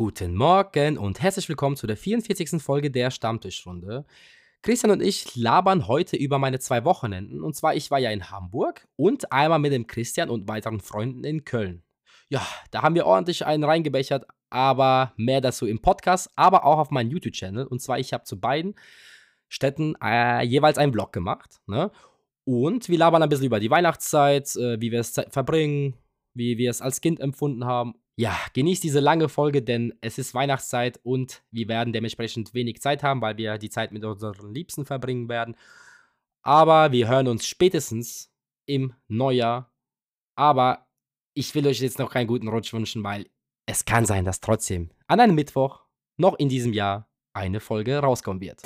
Guten Morgen und herzlich willkommen zu der 44. Folge der Stammtischrunde. Christian und ich labern heute über meine zwei Wochenenden. Und zwar, ich war ja in Hamburg und einmal mit dem Christian und weiteren Freunden in Köln. Ja, da haben wir ordentlich einen reingebechert, aber mehr dazu im Podcast, aber auch auf meinem YouTube-Channel. Und zwar, ich habe zu beiden Städten äh, jeweils einen Vlog gemacht. Ne? Und wir labern ein bisschen über die Weihnachtszeit, äh, wie wir es verbringen, wie wir es als Kind empfunden haben ja, genießt diese lange Folge, denn es ist Weihnachtszeit und wir werden dementsprechend wenig Zeit haben, weil wir die Zeit mit unseren Liebsten verbringen werden. Aber wir hören uns spätestens im Neujahr. Aber ich will euch jetzt noch keinen guten Rutsch wünschen, weil es kann sein, dass trotzdem an einem Mittwoch noch in diesem Jahr eine Folge rauskommen wird.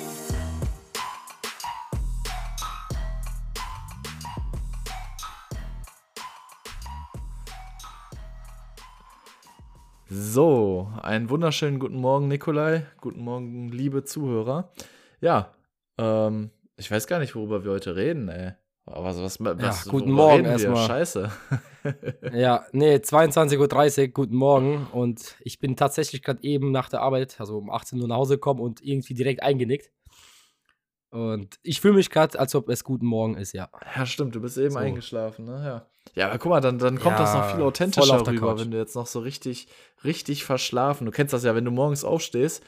So, einen wunderschönen guten Morgen, Nikolai. Guten Morgen, liebe Zuhörer. Ja, ähm, ich weiß gar nicht, worüber wir heute reden, ey. Aber was, was, was ja, guten Morgen erstmal. Scheiße. ja, nee, 22.30 Uhr, guten Morgen. Und ich bin tatsächlich gerade eben nach der Arbeit, also um 18 Uhr nach Hause gekommen und irgendwie direkt eingenickt. Und ich fühle mich gerade, als ob es guten Morgen ist, ja. Ja, stimmt, du bist eben so. eingeschlafen, ne? Ja. Ja, aber guck mal, dann, dann kommt ja, das noch viel authentischer rüber, wenn du jetzt noch so richtig, richtig verschlafen. Du kennst das ja, wenn du morgens aufstehst.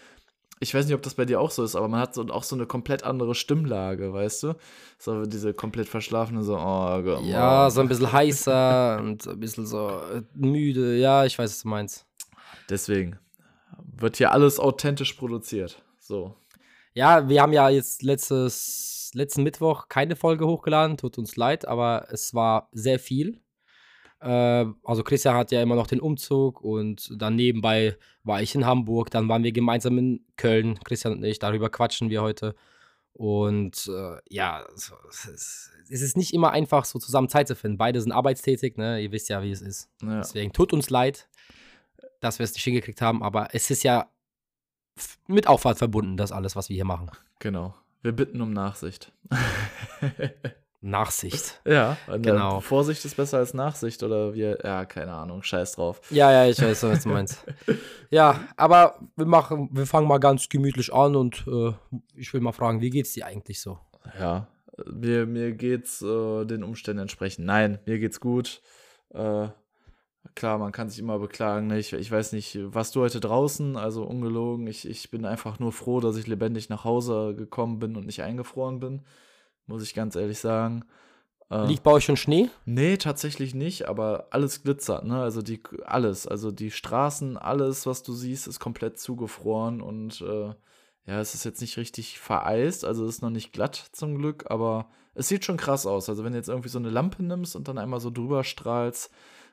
Ich weiß nicht, ob das bei dir auch so ist, aber man hat so, auch so eine komplett andere Stimmlage, weißt du? So diese komplett verschlafene, so, oh Gott. Ja, so ein bisschen heißer und ein bisschen so äh, müde. Ja, ich weiß, was du meinst. Deswegen wird hier alles authentisch produziert. So. Ja, wir haben ja jetzt letztes, letzten Mittwoch keine Folge hochgeladen, tut uns leid, aber es war sehr viel. Äh, also Christian hat ja immer noch den Umzug und dann nebenbei war ich in Hamburg, dann waren wir gemeinsam in Köln, Christian und ich, darüber quatschen wir heute. Und äh, ja, es, ist nicht immer einfach, so zusammen Zeit zu finden. Beide sind arbeitstätig, ne? Ihr wisst ja, wie es ist. Ja. Deswegen tut uns leid, dass wir es nicht hingekriegt haben, aber es ist ja mit Aufwand verbunden, das alles, was wir hier machen. Genau. Wir bitten um Nachsicht. Nachsicht. Ja, genau. Vorsicht ist besser als Nachsicht oder wir, ja, keine Ahnung, scheiß drauf. Ja, ja, ich weiß, was du meinst. ja, aber wir machen, wir fangen mal ganz gemütlich an und äh, ich will mal fragen, wie geht's dir eigentlich so? Ja, mir, mir geht's äh, den Umständen entsprechend. Nein, mir geht's gut. Äh, klar, man kann sich immer beklagen. Ne? Ich, ich weiß nicht, was du heute draußen, also ungelogen. Ich, ich bin einfach nur froh, dass ich lebendig nach Hause gekommen bin und nicht eingefroren bin. Muss ich ganz ehrlich sagen. Äh, Liegt bei euch schon Schnee? Nee, tatsächlich nicht, aber alles glitzert, ne? Also die alles, also die Straßen, alles, was du siehst, ist komplett zugefroren und äh, ja, es ist jetzt nicht richtig vereist, also es ist noch nicht glatt zum Glück, aber es sieht schon krass aus. Also wenn du jetzt irgendwie so eine Lampe nimmst und dann einmal so drüber strahlst,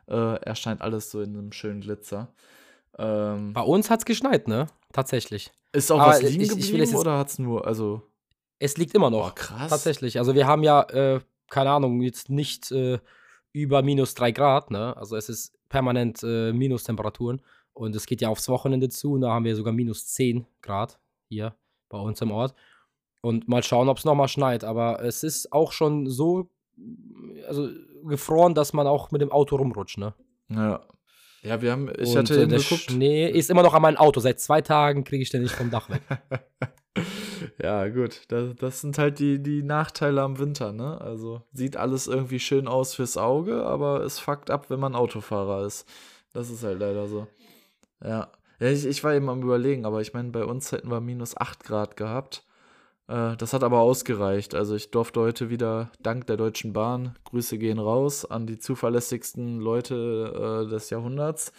äh, erscheint alles so in einem schönen Glitzer. Ähm, Bei uns hat es geschneit, ne? Tatsächlich. Ist auch Aber was liegen ich, geblieben ich oder hat es nur, also. Es liegt immer noch. Oh, krass. Tatsächlich. Also wir haben ja, äh, keine Ahnung, jetzt nicht äh, über minus drei Grad, ne? Also es ist permanent äh, Minustemperaturen. Und es geht ja aufs Wochenende zu und da haben wir sogar minus 10 Grad hier bei uns im Ort. Und mal schauen, ob es nochmal schneit. Aber es ist auch schon so also gefroren, dass man auch mit dem Auto rumrutscht, ne? Ja. Ja, wir haben, ich und, hatte äh, der geguckt. Schnee ist immer noch an meinem Auto. Seit zwei Tagen kriege ich den nicht vom Dach weg. ja, gut. Das, das sind halt die, die Nachteile am Winter, ne? Also sieht alles irgendwie schön aus fürs Auge, aber es fuckt ab, wenn man Autofahrer ist. Das ist halt leider so. Ja. Ja, ich, ich war eben am überlegen, aber ich meine, bei uns hätten wir minus 8 Grad gehabt. Äh, das hat aber ausgereicht. Also ich durfte heute wieder, dank der Deutschen Bahn, Grüße gehen raus an die zuverlässigsten Leute äh, des Jahrhunderts,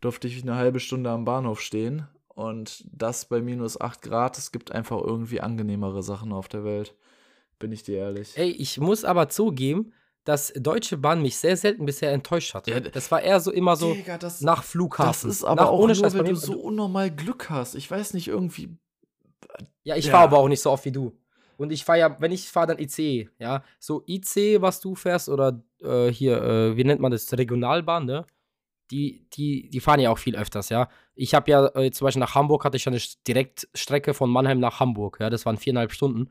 durfte ich eine halbe Stunde am Bahnhof stehen. Und das bei minus 8 Grad, es gibt einfach irgendwie angenehmere Sachen auf der Welt. Bin ich dir ehrlich. Ey, ich muss aber zugeben, dass Deutsche Bahn mich sehr selten bisher enttäuscht hat. Ja, das war eher so immer so Digga, das, nach Flughafen. Das ist aber nach, auch ohne nur, wenn du so unnormal Glück hast. Ich weiß nicht, irgendwie ja, ich ja. fahre aber auch nicht so oft wie du. Und ich fahre ja, wenn ich fahre, dann ICE, ja. So IC, was du fährst, oder äh, hier, äh, wie nennt man das, Regionalbahn, ne? Die, die, die fahren ja auch viel öfters, ja. Ich habe ja, äh, zum Beispiel nach Hamburg hatte ich eine Direktstrecke von Mannheim nach Hamburg, ja. Das waren viereinhalb Stunden.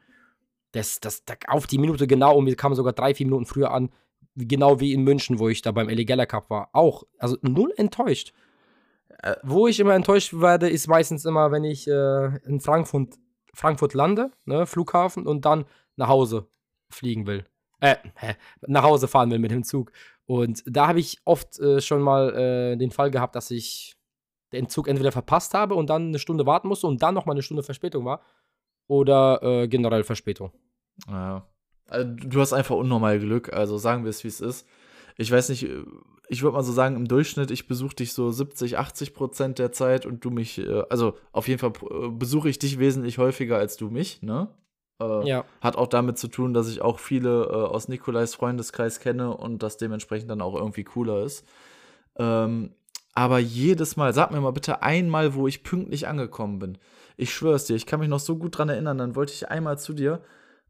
Das, das, das auf die Minute genau und wir kamen sogar drei, vier Minuten früher an. Genau wie in München, wo ich da beim Eligella Cup war. Auch, also null enttäuscht. Äh, wo ich immer enttäuscht werde, ist meistens immer, wenn ich äh, in Frankfurt, Frankfurt lande, ne, Flughafen, und dann nach Hause fliegen will. Äh, nach Hause fahren will mit dem Zug. Und da habe ich oft äh, schon mal äh, den Fall gehabt, dass ich den Zug entweder verpasst habe und dann eine Stunde warten musste und dann nochmal eine Stunde Verspätung war. Oder äh, generell Verspätung. Ja. Also, du hast einfach unnormal Glück, also sagen wir es, wie es ist. Ich weiß nicht, äh, ich würde mal so sagen, im Durchschnitt, ich besuche dich so 70, 80 Prozent der Zeit und du mich, äh, also auf jeden Fall äh, besuche ich dich wesentlich häufiger als du mich, ne? Äh, ja. Hat auch damit zu tun, dass ich auch viele äh, aus Nikolais Freundeskreis kenne und das dementsprechend dann auch irgendwie cooler ist. Ähm, aber jedes Mal, sag mir mal bitte einmal, wo ich pünktlich angekommen bin. Ich schwör's dir, ich kann mich noch so gut dran erinnern, dann wollte ich einmal zu dir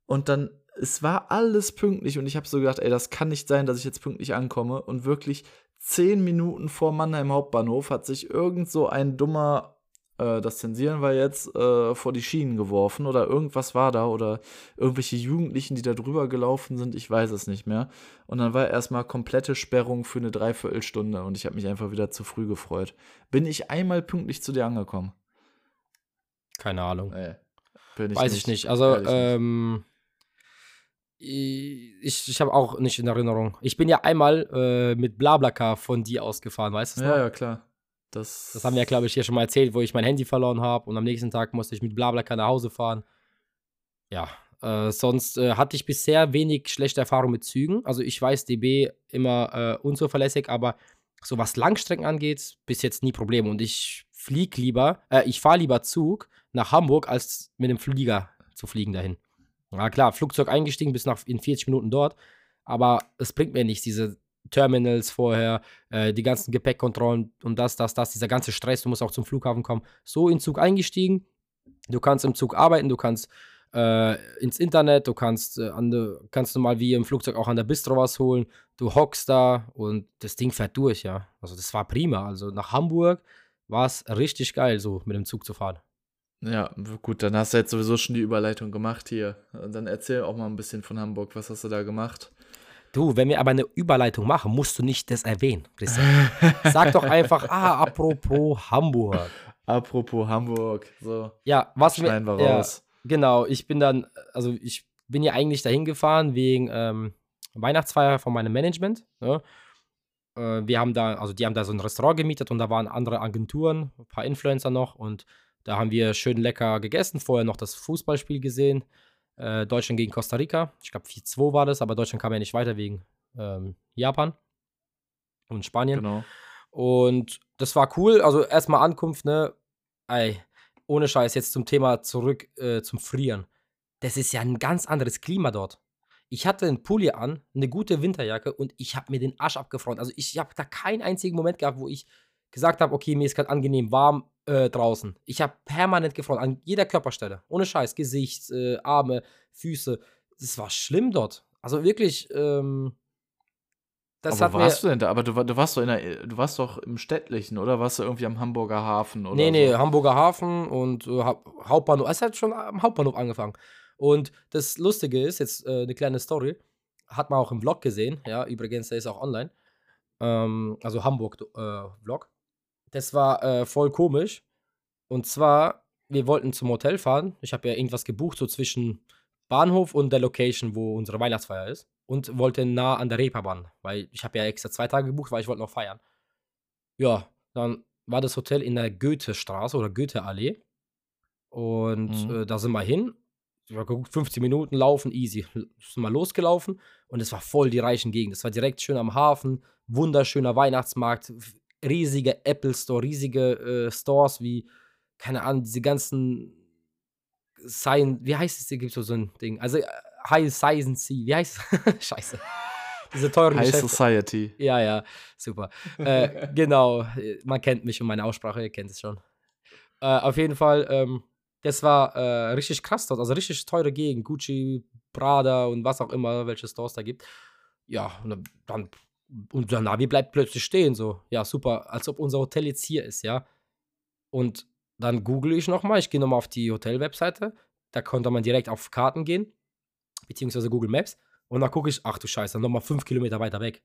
und dann, es war alles pünktlich und ich habe so gedacht, ey, das kann nicht sein, dass ich jetzt pünktlich ankomme und wirklich zehn Minuten vor Mannheim Hauptbahnhof hat sich irgend so ein dummer äh, das zensieren wir jetzt, äh, vor die Schienen geworfen oder irgendwas war da oder irgendwelche Jugendlichen, die da drüber gelaufen sind, ich weiß es nicht mehr. Und dann war erstmal komplette Sperrung für eine Dreiviertelstunde und ich habe mich einfach wieder zu früh gefreut. Bin ich einmal pünktlich zu dir angekommen? Keine Ahnung. Nee, ich weiß nicht. ich nicht. Also, ähm, ich, ich habe auch nicht in Erinnerung. Ich bin ja einmal äh, mit Blablacar von dir ausgefahren, weißt du? Ja, noch? ja, klar. Das, das haben wir ja, glaube ich, hier schon mal erzählt, wo ich mein Handy verloren habe und am nächsten Tag musste ich mit Blablacar nach Hause fahren. Ja, äh, sonst äh, hatte ich bisher wenig schlechte Erfahrungen mit Zügen. Also ich weiß, DB immer äh, unzuverlässig, aber so was Langstrecken angeht, bis jetzt nie Probleme. Und ich fliege lieber, äh, ich fahre lieber Zug nach Hamburg, als mit dem Flieger zu fliegen dahin. Ja klar, Flugzeug eingestiegen, bis nach in 40 Minuten dort. Aber es bringt mir nichts, diese Terminals vorher, äh, die ganzen Gepäckkontrollen und das, das, das, dieser ganze Stress, du musst auch zum Flughafen kommen. So in Zug eingestiegen, du kannst im Zug arbeiten, du kannst äh, ins Internet, du kannst, äh, an de, kannst du mal wie im Flugzeug auch an der Bistro was holen, du hockst da und das Ding fährt durch, ja. Also das war prima. Also nach Hamburg war es richtig geil, so mit dem Zug zu fahren. Ja, gut, dann hast du jetzt sowieso schon die Überleitung gemacht hier. Und dann erzähl auch mal ein bisschen von Hamburg. Was hast du da gemacht? Du, wenn wir aber eine Überleitung machen, musst du nicht das erwähnen, Christian. Sag doch einfach, ah, apropos Hamburg. Apropos Hamburg, so. Ja, was schneiden wir, wir raus. Ja, genau, ich bin dann, also ich bin ja eigentlich dahin gefahren wegen ähm, Weihnachtsfeier von meinem Management. Ne? Äh, wir haben da, also die haben da so ein Restaurant gemietet und da waren andere Agenturen, ein paar Influencer noch und da haben wir schön lecker gegessen, vorher noch das Fußballspiel gesehen äh, Deutschland gegen Costa Rica. Ich glaube 4-2 war das, aber Deutschland kam ja nicht weiter wegen ähm, Japan und Spanien. Genau. Und das war cool. Also erstmal Ankunft, ne? Ey, ohne Scheiß, jetzt zum Thema zurück äh, zum Frieren. Das ist ja ein ganz anderes Klima dort. Ich hatte einen Pulli an, eine gute Winterjacke und ich habe mir den Arsch abgefroren. Also ich habe da keinen einzigen Moment gehabt, wo ich gesagt habe, okay, mir ist gerade angenehm warm äh, draußen. Ich habe permanent gefroren, an jeder Körperstelle. Ohne Scheiß, Gesicht, äh, Arme, Füße. Das war schlimm dort. Also wirklich, ähm, das aber wo warst du denn da? Aber du, du, warst doch in der, du warst doch im Städtlichen, oder? Warst du irgendwie am Hamburger Hafen oder Nee, nee, so? Hamburger Hafen und äh, Hauptbahnhof. Es hat schon am Hauptbahnhof angefangen. Und das Lustige ist, jetzt äh, eine kleine Story, hat man auch im Vlog gesehen, ja, übrigens, der ist auch online. Ähm, also Hamburg-Vlog. Äh, das war äh, voll komisch. Und zwar, wir wollten zum Hotel fahren. Ich habe ja irgendwas gebucht, so zwischen Bahnhof und der Location, wo unsere Weihnachtsfeier ist. Und wollte nah an der Reeperbahn, weil ich habe ja extra zwei Tage gebucht, weil ich wollte noch feiern. Ja, dann war das Hotel in der Goethestraße oder Goetheallee. Und mhm. äh, da sind wir hin. 15 Minuten laufen, easy. Sind wir losgelaufen und es war voll die reichen Gegend. Es war direkt schön am Hafen, wunderschöner Weihnachtsmarkt, riesige Apple Store, riesige äh, Stores wie, keine Ahnung, diese ganzen Science, wie heißt es, gibt so ein Ding, also äh, High Science, wie heißt es? Scheiße. Diese teuren High Geschäfte. Society. Ja, ja, super. äh, genau, man kennt mich und meine Aussprache, ihr kennt es schon. Äh, auf jeden Fall, ähm, das war äh, richtig krass dort, also richtig teure Gegend, Gucci, Prada und was auch immer, welche Stores da gibt. Ja, und dann und der Navi bleibt plötzlich stehen, so. Ja, super, als ob unser Hotel jetzt hier ist, ja. Und dann google ich nochmal, ich gehe nochmal auf die Hotel-Webseite, da konnte man direkt auf Karten gehen, beziehungsweise Google Maps, und dann gucke ich, ach du Scheiße, nochmal fünf Kilometer weiter weg.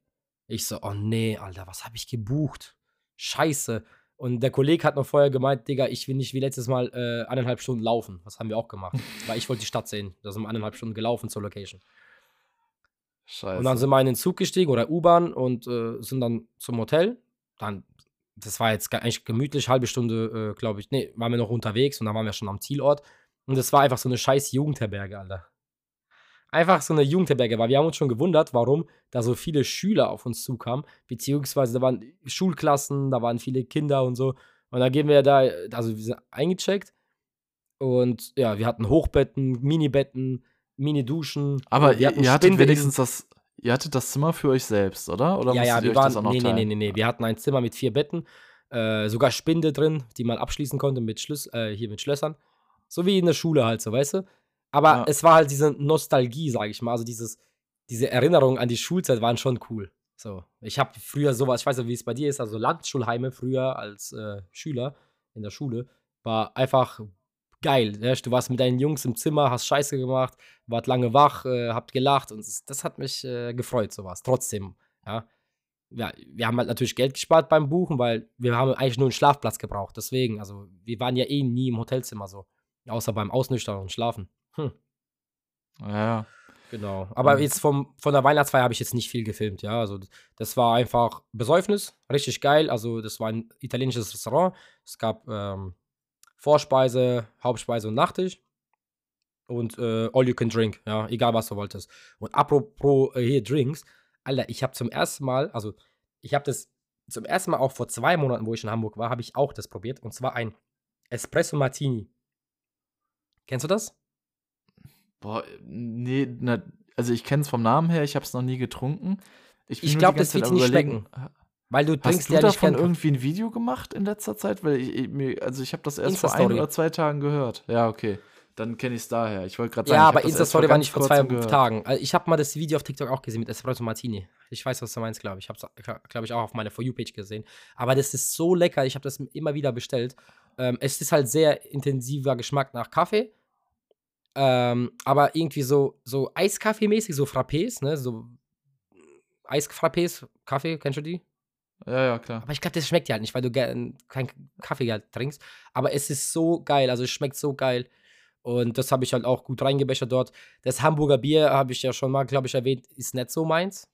Ich so, oh nee, Alter, was habe ich gebucht? Scheiße. Und der Kollege hat noch vorher gemeint, Digga, ich will nicht wie letztes Mal äh, eineinhalb Stunden laufen. Das haben wir auch gemacht. Weil ich wollte die Stadt sehen. Da sind wir eineinhalb Stunden gelaufen zur Location. Scheiße. Und dann sind wir in den Zug gestiegen oder U-Bahn und äh, sind dann zum Hotel. Dann, das war jetzt eigentlich gemütlich, halbe Stunde, äh, glaube ich. Nee, waren wir noch unterwegs und dann waren wir schon am Zielort. Und das war einfach so eine scheiß Jugendherberge, Alter. Einfach so eine Jugendherberge, weil wir haben uns schon gewundert, warum da so viele Schüler auf uns zukamen, beziehungsweise da waren Schulklassen, da waren viele Kinder und so. Und dann gehen wir da, also wir sind eingecheckt und ja, wir hatten Hochbetten, Mini-Betten, Mini-Duschen. Aber wir ihr, ihr hattet wenigstens das, ihr hattet das Zimmer für euch selbst, oder? Oder ja, ja, wir waren, das auch noch nee, nee, teilen? nee, nee, nee, wir hatten ein Zimmer mit vier Betten, äh, sogar Spinde drin, die man abschließen konnte mit Schlüs äh, hier mit Schlössern. So wie in der Schule halt, so, weißt du? Aber Ja. es war halt diese Nostalgie, sag ich mal, also dieses, diese Erinnerungen an die Schulzeit waren schon cool. So, ich habe früher sowas, ich weiß nicht, wie es bei dir ist, also Landschulheime früher als äh, Schüler in der Schule, war einfach geil. Ja? Du warst mit deinen Jungs im Zimmer, hast Scheiße gemacht, wart lange wach, äh, habt gelacht und das, hat mich äh, gefreut, sowas. Trotzdem, ja. ja. Wir haben halt natürlich Geld gespart beim Buchen, weil wir haben eigentlich nur einen Schlafplatz gebraucht. Deswegen, also wir waren ja eh nie im Hotelzimmer so. Außer beim Ausnüchtern und Schlafen. Hm. Ja. Genau. Aber jetzt vom, von der Weihnachtsfeier habe ich jetzt nicht viel gefilmt, ja. Also das war einfach Besäufnis, richtig geil. Also das war ein italienisches Restaurant. Es gab ähm, Vorspeise, Hauptspeise und Nachtisch. Und äh, all you can drink, ja, egal was du wolltest. Und apropos äh, hier Drinks, Alter, ich habe zum ersten Mal, also ich habe das zum ersten Mal auch vor zwei Monaten, wo ich in Hamburg war, habe ich auch das probiert. Und zwar ein Espresso Martini. Kennst du das? Boah, nee, na, also ich kenne es vom Namen her, ich habe es noch nie getrunken. Ich nur glaub, die ganze das wird nicht überlegen, Weil du Hast trinkst du ja nicht davon gern irgendwie ein Video gemacht in letzter Zeit? Weil ich, ich, mir, also ich habe das erst vor ein oder zwei Tagen gehört. Ja, okay. Dann kenne ich es daher. Ich wollte gerade sagen, Ja, aber Insta-Story war nicht vor zwei gehört. Tagen. Also Ich habe mal das Video auf TikTok auch gesehen mit Espresso Martini. Ich weiß, was du meinst, glaube ich. Ich habe es, glaube ich, auch auf meiner For You-Page gesehen. Aber das ist so lecker. Ich habe das immer wieder bestellt. Ähm, es ist halt sehr intensiver Geschmack nach Kaffee. Ähm, aber irgendwie so, so Eiskaffee-mäßig, so Frappés, ne? So Eisfrappés, Kaffee, kennst du die? Ja, ja, klar. Aber ich glaube, das schmeckt dir halt nicht, weil du keinen Kaffee halt trinkst. Aber es ist so geil, also es schmeckt so geil. Und das habe ich halt auch gut reingebechert dort. Das Hamburger Bier, habe ich ja schon mal, glaube ich, erwähnt, ist nicht so meins.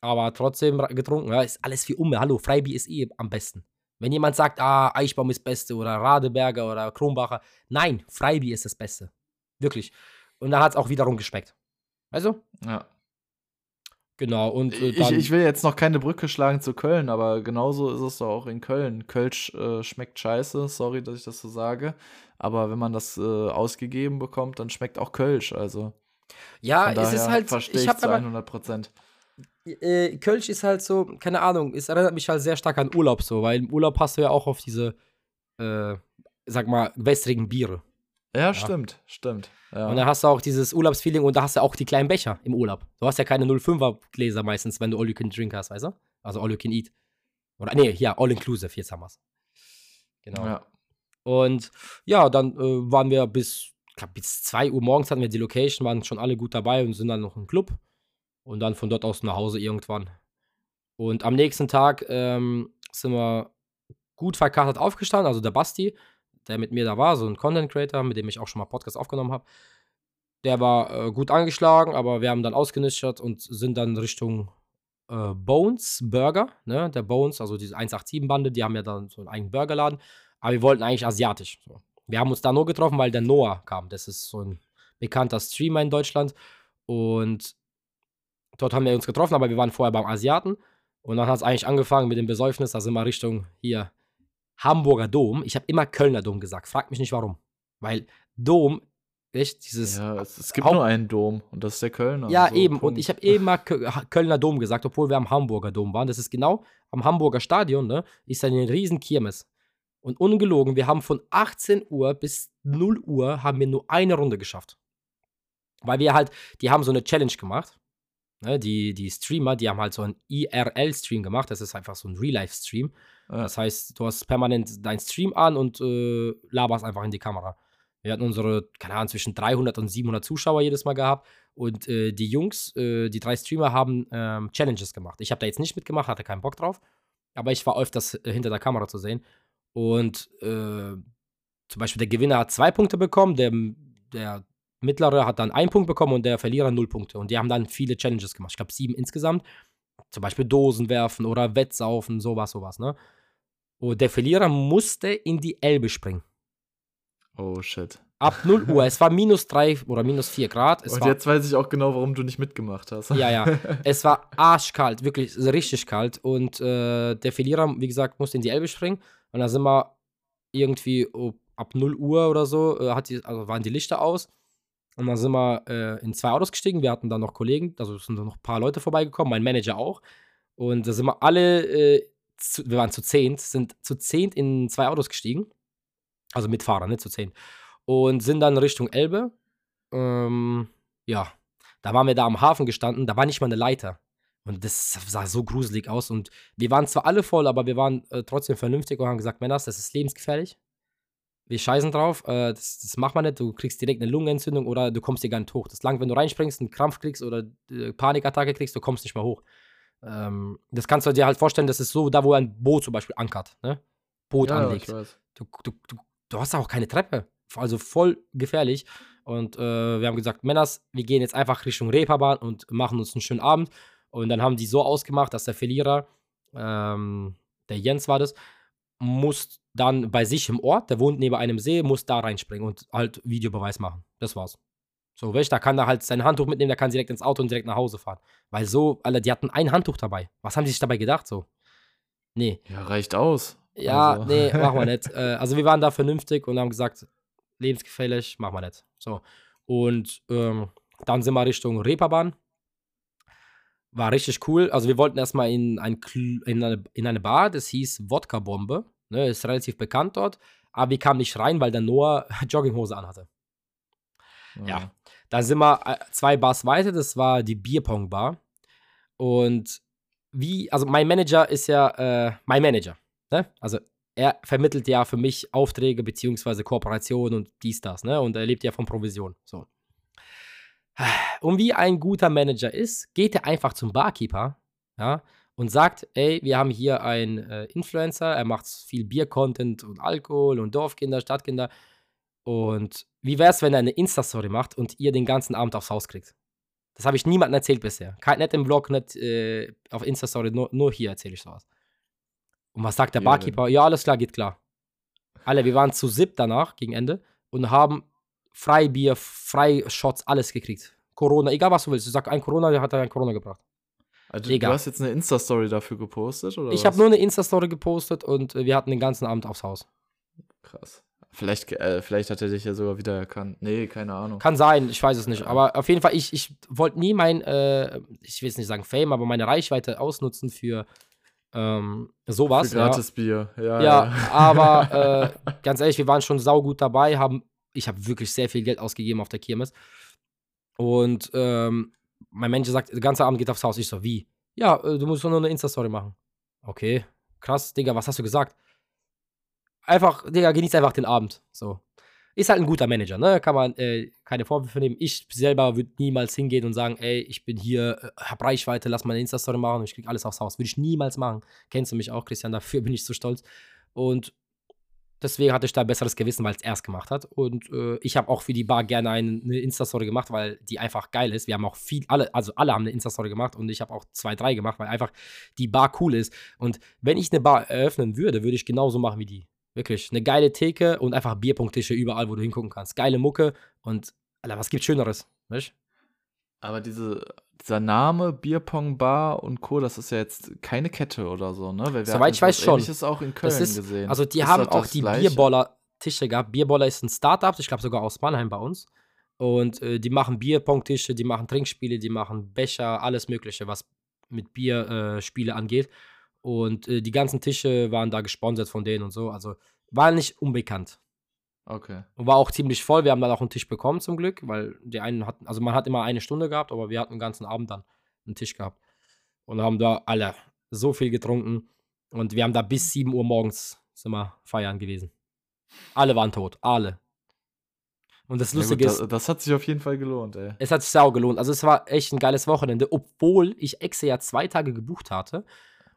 Aber trotzdem getrunken. Ja, ist alles wie Umme. Hallo, Freibier ist eh am besten. Wenn jemand sagt, ah, Eichbaum ist das Beste oder Radeberger oder Kronbacher. Nein, Freibier ist das Beste. Wirklich. Und da hat es auch wiederum geschmeckt. Also, Ja. Genau. Und äh, Ich, ich will jetzt noch keine Brücke schlagen zu Köln, aber genauso ist es doch auch in Köln. Kölsch äh, schmeckt scheiße, sorry, dass ich das so sage. Aber wenn man das äh, ausgegeben bekommt, dann schmeckt auch Kölsch. Also ja, es ist halt. verstehe Ich ich zu aber 100 Prozent. äh, Kölsch ist halt so, keine Ahnung, es erinnert mich halt sehr stark an Urlaub so, weil im Urlaub hast du ja auch auf diese, äh, sag mal, wässrigen Biere. Ja, stimmt, stimmt. Ja. Und dann hast du auch dieses Urlaubsfeeling und da hast du auch die kleinen Becher im Urlaub. Du hast ja keine 05er Gläser meistens, wenn du All You Can Drink hast, weißt du? Also All You Can Eat. Oder nee, ja, All Inclusive, jetzt haben wir's. Genau. ja. Und ja, dann äh, waren wir bis, ich glaub, bis 2 Uhr morgens hatten wir die Location, waren schon alle gut dabei und sind dann noch im Club. Und dann von dort aus nach Hause irgendwann. Und am nächsten Tag ähm, sind wir gut verkatert aufgestanden, also der Basti, der mit mir da war, so ein Content Creator, mit dem ich auch schon mal Podcast aufgenommen habe. Der war äh, gut angeschlagen, aber wir haben dann ausgenüchtert und sind dann Richtung äh, Bones Burger, ne? Der Bones, also diese 187-Bande, die haben ja dann so einen eigenen Burgerladen. Aber wir wollten eigentlich asiatisch. So. Wir haben uns da nur getroffen, weil der Noah kam. Das ist so ein bekannter Streamer in Deutschland. Und dort haben wir uns getroffen, aber wir waren vorher beim Asiaten. Und dann hat es eigentlich angefangen mit dem Besäufnis. Da sind wir Richtung hier Hamburger Dom. Ich habe immer Kölner Dom gesagt. Frag mich nicht warum. Weil Dom, echt, dieses. ja es, es gibt Haupt- nur einen Dom und das ist der Kölner. Ja, So, eben. Und Punkt. ich habe eben mal Kö- Ha- Kölner Dom gesagt, obwohl wir am Hamburger Dom waren. Das ist genau am Hamburger Stadion, ne? Ist eine riesen Kirmes. Und ungelogen, wir haben von 18 Uhr bis 0 Uhr haben wir nur eine Runde geschafft. Weil wir halt, die haben so eine Challenge gemacht. Ne? Die, die Streamer, die haben halt so einen IRL-Stream gemacht. Das ist einfach so ein Real-Life-Stream. Ja. Das heißt, du hast permanent deinen Stream an und äh, laberst einfach in die Kamera. Wir hatten unsere, keine Ahnung, zwischen 300 und 700 Zuschauer jedes Mal gehabt. Und äh, die Jungs, äh, die drei Streamer, haben ähm, Challenges gemacht. Ich habe da jetzt nicht mitgemacht, hatte keinen Bock drauf. Aber ich war öfters äh, hinter der Kamera zu sehen. Und äh, zum Beispiel der Gewinner hat zwei Punkte bekommen, der, der mittlere hat dann einen Punkt bekommen und der Verlierer null Punkte. Und die haben dann viele Challenges gemacht. Ich glaube, sieben insgesamt. Zum Beispiel Dosen werfen oder Wettsaufen, sowas, sowas, ne? Und der Verlierer musste in die Elbe springen. Oh shit. Ab 0 Uhr. es war minus 3 oder minus 4 Grad. Es Und war, jetzt weiß ich auch genau, warum du nicht mitgemacht hast. Ja, ja. Es war arschkalt, wirklich richtig kalt. Und äh, der Verlierer, wie gesagt, musste in die Elbe springen. Und da sind wir irgendwie oh, ab 0 Uhr oder so, äh, hat die, also waren die Lichter aus. Und dann sind wir äh, in zwei Autos gestiegen. Wir hatten dann noch Kollegen, also sind noch ein paar Leute vorbeigekommen, mein Manager auch. Und da sind wir alle, äh, zu, wir waren zu zehnt, sind zu zehnt in zwei Autos gestiegen. Also mit Fahrern, nicht zu zehnt. Und sind dann Richtung Elbe. Ähm, ja, da waren wir da am Hafen gestanden, da war nicht mal eine Leiter. Und das sah so gruselig aus. Und wir waren zwar alle voll, aber wir waren äh, trotzdem vernünftig und haben gesagt, Männers, das ist lebensgefährlich. Wir scheißen drauf, äh, das, das macht man nicht. Du kriegst direkt eine Lungenentzündung oder du kommst hier gar nicht hoch. Das langt, wenn du reinspringst, einen Krampf kriegst oder äh, Panikattacke kriegst, du kommst nicht mehr hoch. Ähm, das kannst du dir halt vorstellen, das ist so da, wo ein Boot zum Beispiel ankert, ne? Boot Ja, anlegt. Du, du, du, du hast auch keine Treppe. Also voll gefährlich. Und äh, wir haben gesagt, Männers, wir gehen jetzt einfach Richtung Reeperbahn und machen uns einen schönen Abend. Und dann haben die so ausgemacht, dass der Verlierer, ähm, der Jens war das, muss dann bei sich im Ort, der wohnt neben einem See, muss da reinspringen und halt Videobeweis machen. Das war's. So, du, da kann er halt sein Handtuch mitnehmen, der kann direkt ins Auto und direkt nach Hause fahren. Weil so, alle, die hatten ein Handtuch dabei. Was haben die sich dabei gedacht? So. Nee. Ja, reicht aus. Ja, Also. nee, machen wir nicht. Äh, also wir waren da vernünftig und haben gesagt, lebensgefährlich, machen wir nicht. So. Und ähm, dann sind wir Richtung Reeperbahn. War richtig cool. Also wir wollten erstmal in, ein, in, eine, in eine Bar, das hieß Wodka-Bombe. Ne, ist relativ bekannt dort. Aber wir kamen nicht rein, weil der Noah Jogginghose anhatte. Ja. Dann sind wir äh, zwei Bars weiter, das war die Bierpong-Bar. Und wie, also mein Manager ist ja äh, mein Manager. Ne? Also er vermittelt ja für mich Aufträge beziehungsweise Kooperationen und dies, das, ne? Und er lebt ja von Provision. So. Und wie ein guter Manager ist, geht er einfach zum Barkeeper, ja, und sagt, ey, wir haben hier einen äh, Influencer, er macht viel Bier-Content und Alkohol und Dorfkinder, Stadtkinder. Und wie wäre es, wenn er eine Insta-Story macht und ihr den ganzen Abend aufs Haus kriegt? Das habe ich niemandem erzählt bisher. Kein, nicht im Vlog, nicht äh, auf Insta-Story, nur, nur hier erzähle ich sowas. Und was sagt der Ja, Barkeeper? Ja, alles klar, geht klar. Alle, wir waren zu sieb danach, gegen Ende, und haben Freibier, Freishots, alles gekriegt. Corona, egal was du willst. Du sagst, ein Corona, der hat er ein Corona gebracht. Also, Digga. du hast jetzt eine Insta-Story dafür gepostet, oder? Ich habe nur eine Insta-Story gepostet und äh, wir hatten den ganzen Abend aufs Haus. Krass. Vielleicht, äh, vielleicht hat er dich ja sogar wieder erkannt. Nee, keine Ahnung. Kann sein, ich weiß es nicht. Aber auf jeden Fall, ich, ich wollte nie mein, äh, ich will jetzt nicht sagen Fame, aber meine Reichweite ausnutzen für ähm, sowas. Für gratis Bier. Ja, Ja, ja aber äh, ganz ehrlich, wir waren schon saugut dabei, haben, ich habe wirklich sehr viel Geld ausgegeben auf der Kirmes. Und ähm, mein Manager sagt, der ganze Abend geht aufs Haus. Ich so, wie? Ja, äh, du musst nur eine Insta-Story machen. Okay, krass, Digga, was hast du gesagt? Einfach, Digga, genieß einfach den Abend. So. Ist halt ein guter Manager, ne? Kann man äh, keine Vorwürfe nehmen. Ich selber würde niemals hingehen und sagen, ey, ich bin hier, äh, hab Reichweite, lass mal eine Insta-Story machen und ich krieg alles aufs Haus. Würde ich niemals machen. Kennst du mich auch, Christian, dafür bin ich so stolz. Und deswegen hatte ich da besseres Gewissen, weil es erst gemacht hat. Und äh, ich habe auch für die Bar gerne eine, Insta-Story gemacht, weil die einfach geil ist. Wir haben auch viel, alle, also alle haben eine Insta-Story gemacht und ich habe auch zwei, drei gemacht, weil einfach die Bar cool ist. Und wenn ich eine Bar eröffnen würde, würde ich genauso machen wie die. Wirklich. Eine geile Theke und einfach Bierpunkttische überall, wo du hingucken kannst. Geile Mucke und, Alter, was gibt's Schöneres? Weißt Aber diese, dieser Name Bierpong Bar und Co., das ist ja jetzt keine Kette oder so, ne? Weil wir Soweit ich weiß schon. Ähnliches auch in Köln ist, gesehen. also die Ist haben das auch die Gleiche? Bierboller-Tische gehabt. Bierboller ist ein Startup, ich glaube sogar aus Mannheim bei uns. Und äh, die machen Bierpongtische, die machen Trinkspiele, die machen Becher, alles Mögliche, was mit Bierspiele äh, angeht. Und äh, die ganzen Tische waren da gesponsert von denen und so. Also war nicht unbekannt. Okay. Und war auch ziemlich voll. Wir haben dann auch einen Tisch bekommen zum Glück, weil die einen hatten, also man hat immer eine Stunde gehabt, aber wir hatten den ganzen Abend dann einen Tisch gehabt. Und haben da alle so viel getrunken. Und wir haben da bis 7 Uhr morgens sind wir feiern gewesen. Alle waren tot, alle. Und das Ja, gut, Lustige ist, das, das hat sich auf jeden Fall gelohnt, ey. es hat sich sau gelohnt. Also es war echt ein geiles Wochenende, obwohl ich extra ja zwei Tage gebucht hatte,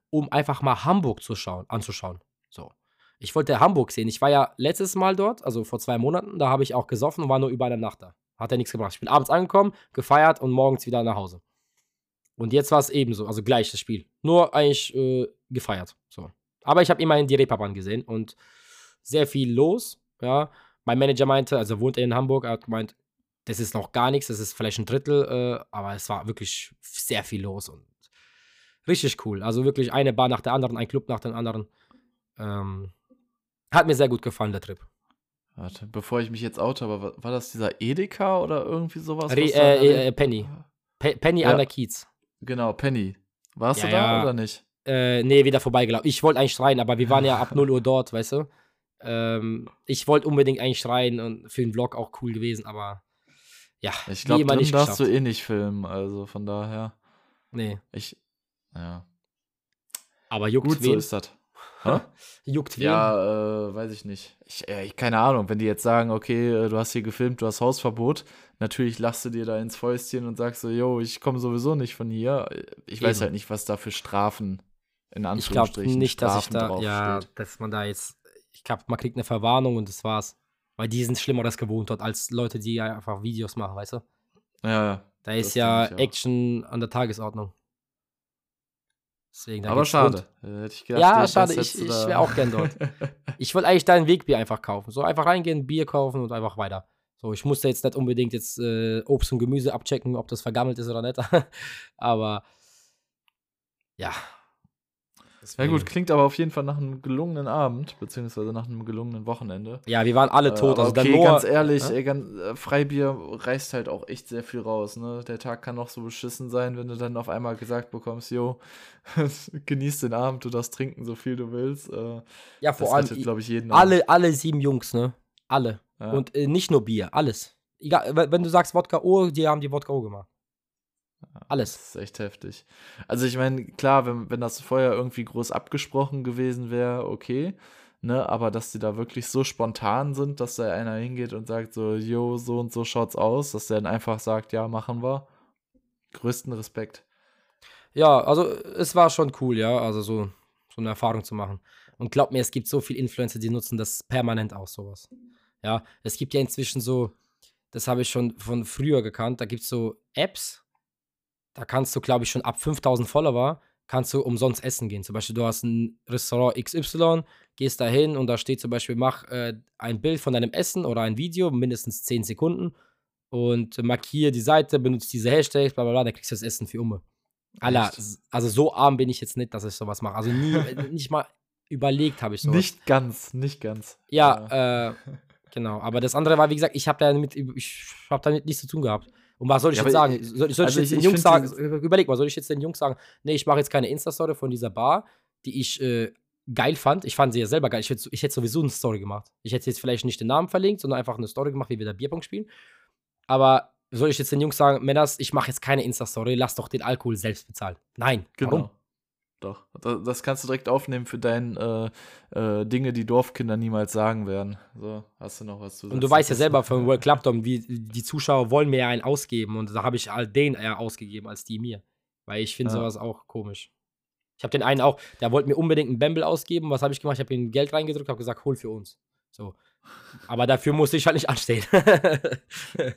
um einfach mal Hamburg zu schauen, anzuschauen. So. Ich wollte Hamburg sehen. Ich war ja letztes Mal dort, also vor zwei Monaten, da habe ich auch gesoffen und war nur über eine Nacht da. Hat ja nichts gebracht. Ich bin abends angekommen, gefeiert und morgens wieder nach Hause. Und jetzt war es ebenso, also gleiches Spiel. Nur eigentlich äh, gefeiert. So. Aber ich habe immerhin die Reeperbahn gesehen und sehr viel los. Ja. Mein Manager meinte, also wohnt er in Hamburg, er hat gemeint, das ist noch gar nichts, das ist vielleicht ein Drittel, äh, aber es war wirklich sehr viel los und richtig cool. Also wirklich eine Bar nach der anderen, ein Club nach dem anderen. Ähm, hat mir sehr gut gefallen, der Trip. Warte, bevor ich mich jetzt oute, aber war, das dieser Edeka oder irgendwie sowas? Re äh, äh, Penny. Pe Penny ja. an der Kiez. Genau, Penny. Warst ja, du da ja. oder nicht? Äh, nee, wieder vorbeigelaufen. Ich wollte eigentlich rein, aber wir waren ja ab 0 Uhr dort, weißt du? Ähm, ich wollte unbedingt eigentlich rein und für den Vlog auch cool gewesen, aber ja. Ich glaube, dann darfst du eh nicht filmen, also von daher. Nee. Ich, ja. Aber juckt Gut, wen? so ist das. Juckt wen? Ja, äh, weiß ich nicht. Ich, äh, keine Ahnung, wenn die jetzt sagen, okay, äh, du hast hier gefilmt, du hast Hausverbot, natürlich lachst du dir da ins Fäustchen und sagst so, yo, ich komme sowieso nicht von hier. Ich Eben. weiß halt nicht, was da für Strafen in Anführungsstrichen Ich glaube nicht, dass ich da, ja, steht. dass man da jetzt, ich glaube, man kriegt eine Verwarnung und das war's. Weil die sind Schlimmeres gewohnt dort als Leute, die einfach Videos machen, weißt du? Ja, ja. Da ist ja Action an der Tagesordnung. Deswegen, Aber schade. Ich gedacht, ja, schade. Ich, ich wäre auch gern dort. ich wollte eigentlich dein Wegbier einfach kaufen. So einfach reingehen, Bier kaufen und einfach weiter. So, ich musste jetzt nicht unbedingt jetzt äh, Obst und Gemüse abchecken, ob das vergammelt ist oder nicht. Aber ja, Deswegen. Ja gut, klingt aber auf jeden Fall nach einem gelungenen Abend, beziehungsweise nach einem gelungenen Wochenende. Ja, wir waren alle tot. Äh, also okay, ganz ehrlich, ja? ey, ganz, äh, Freibier reißt halt auch echt sehr viel raus. Ne? Der Tag kann noch so beschissen sein, wenn du dann auf einmal gesagt bekommst, jo, genieß den Abend, du darfst trinken, so viel du willst. Äh, ja, vor allem, glaube ich, jeden alle, alle sieben Jungs, ne? Alle. Ja. Und äh, nicht nur Bier, alles. Egal, wenn du sagst Wodka O, die haben die Wodka O gemacht. Alles. Das ist echt heftig. Also ich meine, klar, wenn, wenn das vorher irgendwie groß abgesprochen gewesen wäre, okay. Ne, aber dass die da wirklich so spontan sind, dass da einer hingeht und sagt so, jo, so und so schaut's aus, dass der dann einfach sagt, ja, machen wir. Größten Respekt. Ja, also es war schon cool, ja, also so, so eine Erfahrung zu machen. Und glaub mir, es gibt so viele Influencer, die nutzen das permanent auch sowas. Ja, es gibt ja inzwischen so, das habe ich schon von früher gekannt, da gibt es so Apps, da kannst du, glaube ich, schon ab 5000 Follower kannst du umsonst essen gehen. Zum Beispiel, du hast ein Restaurant XY, gehst da hin und da steht zum Beispiel, mach äh, ein Bild von deinem Essen oder ein Video, mindestens 10 Sekunden und markiere die Seite, benutze diese Hashtags, bla bla bla, dann kriegst du das Essen für Umme. Alla, also so arm bin ich jetzt nicht, dass ich sowas mache. Also nie, nicht mal überlegt habe ich sowas. Nicht ganz, nicht ganz. Ja, ja. Äh, genau. Aber das andere war, wie gesagt, ich habe damit, ich habe damit nichts zu tun gehabt. Und was soll ich ja, jetzt sagen? Soll, soll also ich jetzt den Jungs sagen, überleg mal, soll ich jetzt den Jungs sagen, nee, ich mache jetzt keine Insta-Story von dieser Bar, die ich äh, geil fand. Ich fand sie ja selber geil. Ich, ich hätte sowieso eine Story gemacht. Ich hätte jetzt vielleicht nicht den Namen verlinkt, sondern einfach eine Story gemacht, wie wir da Bierpong spielen. Aber soll ich jetzt den Jungs sagen, Männers, ich mache jetzt keine Insta-Story, lass doch den Alkohol selbst bezahlen. Nein. Genau. Warum? Doch. Das kannst du direkt aufnehmen für deine äh, äh, Dinge, die Dorfkinder niemals sagen werden. So, hast du noch was zu sagen? Und du weißt ja selber von World Club Dom, wie die Zuschauer wollen mir ja einen ausgeben und da habe ich all den eher ausgegeben als die mir. Weil ich finde ja. sowas auch komisch. Ich habe den einen auch, der wollte mir unbedingt einen Bamble ausgeben. Was habe ich gemacht? Ich habe ihm Geld reingedrückt, habe gesagt, hol für uns. So. Aber dafür musste ich halt nicht anstehen.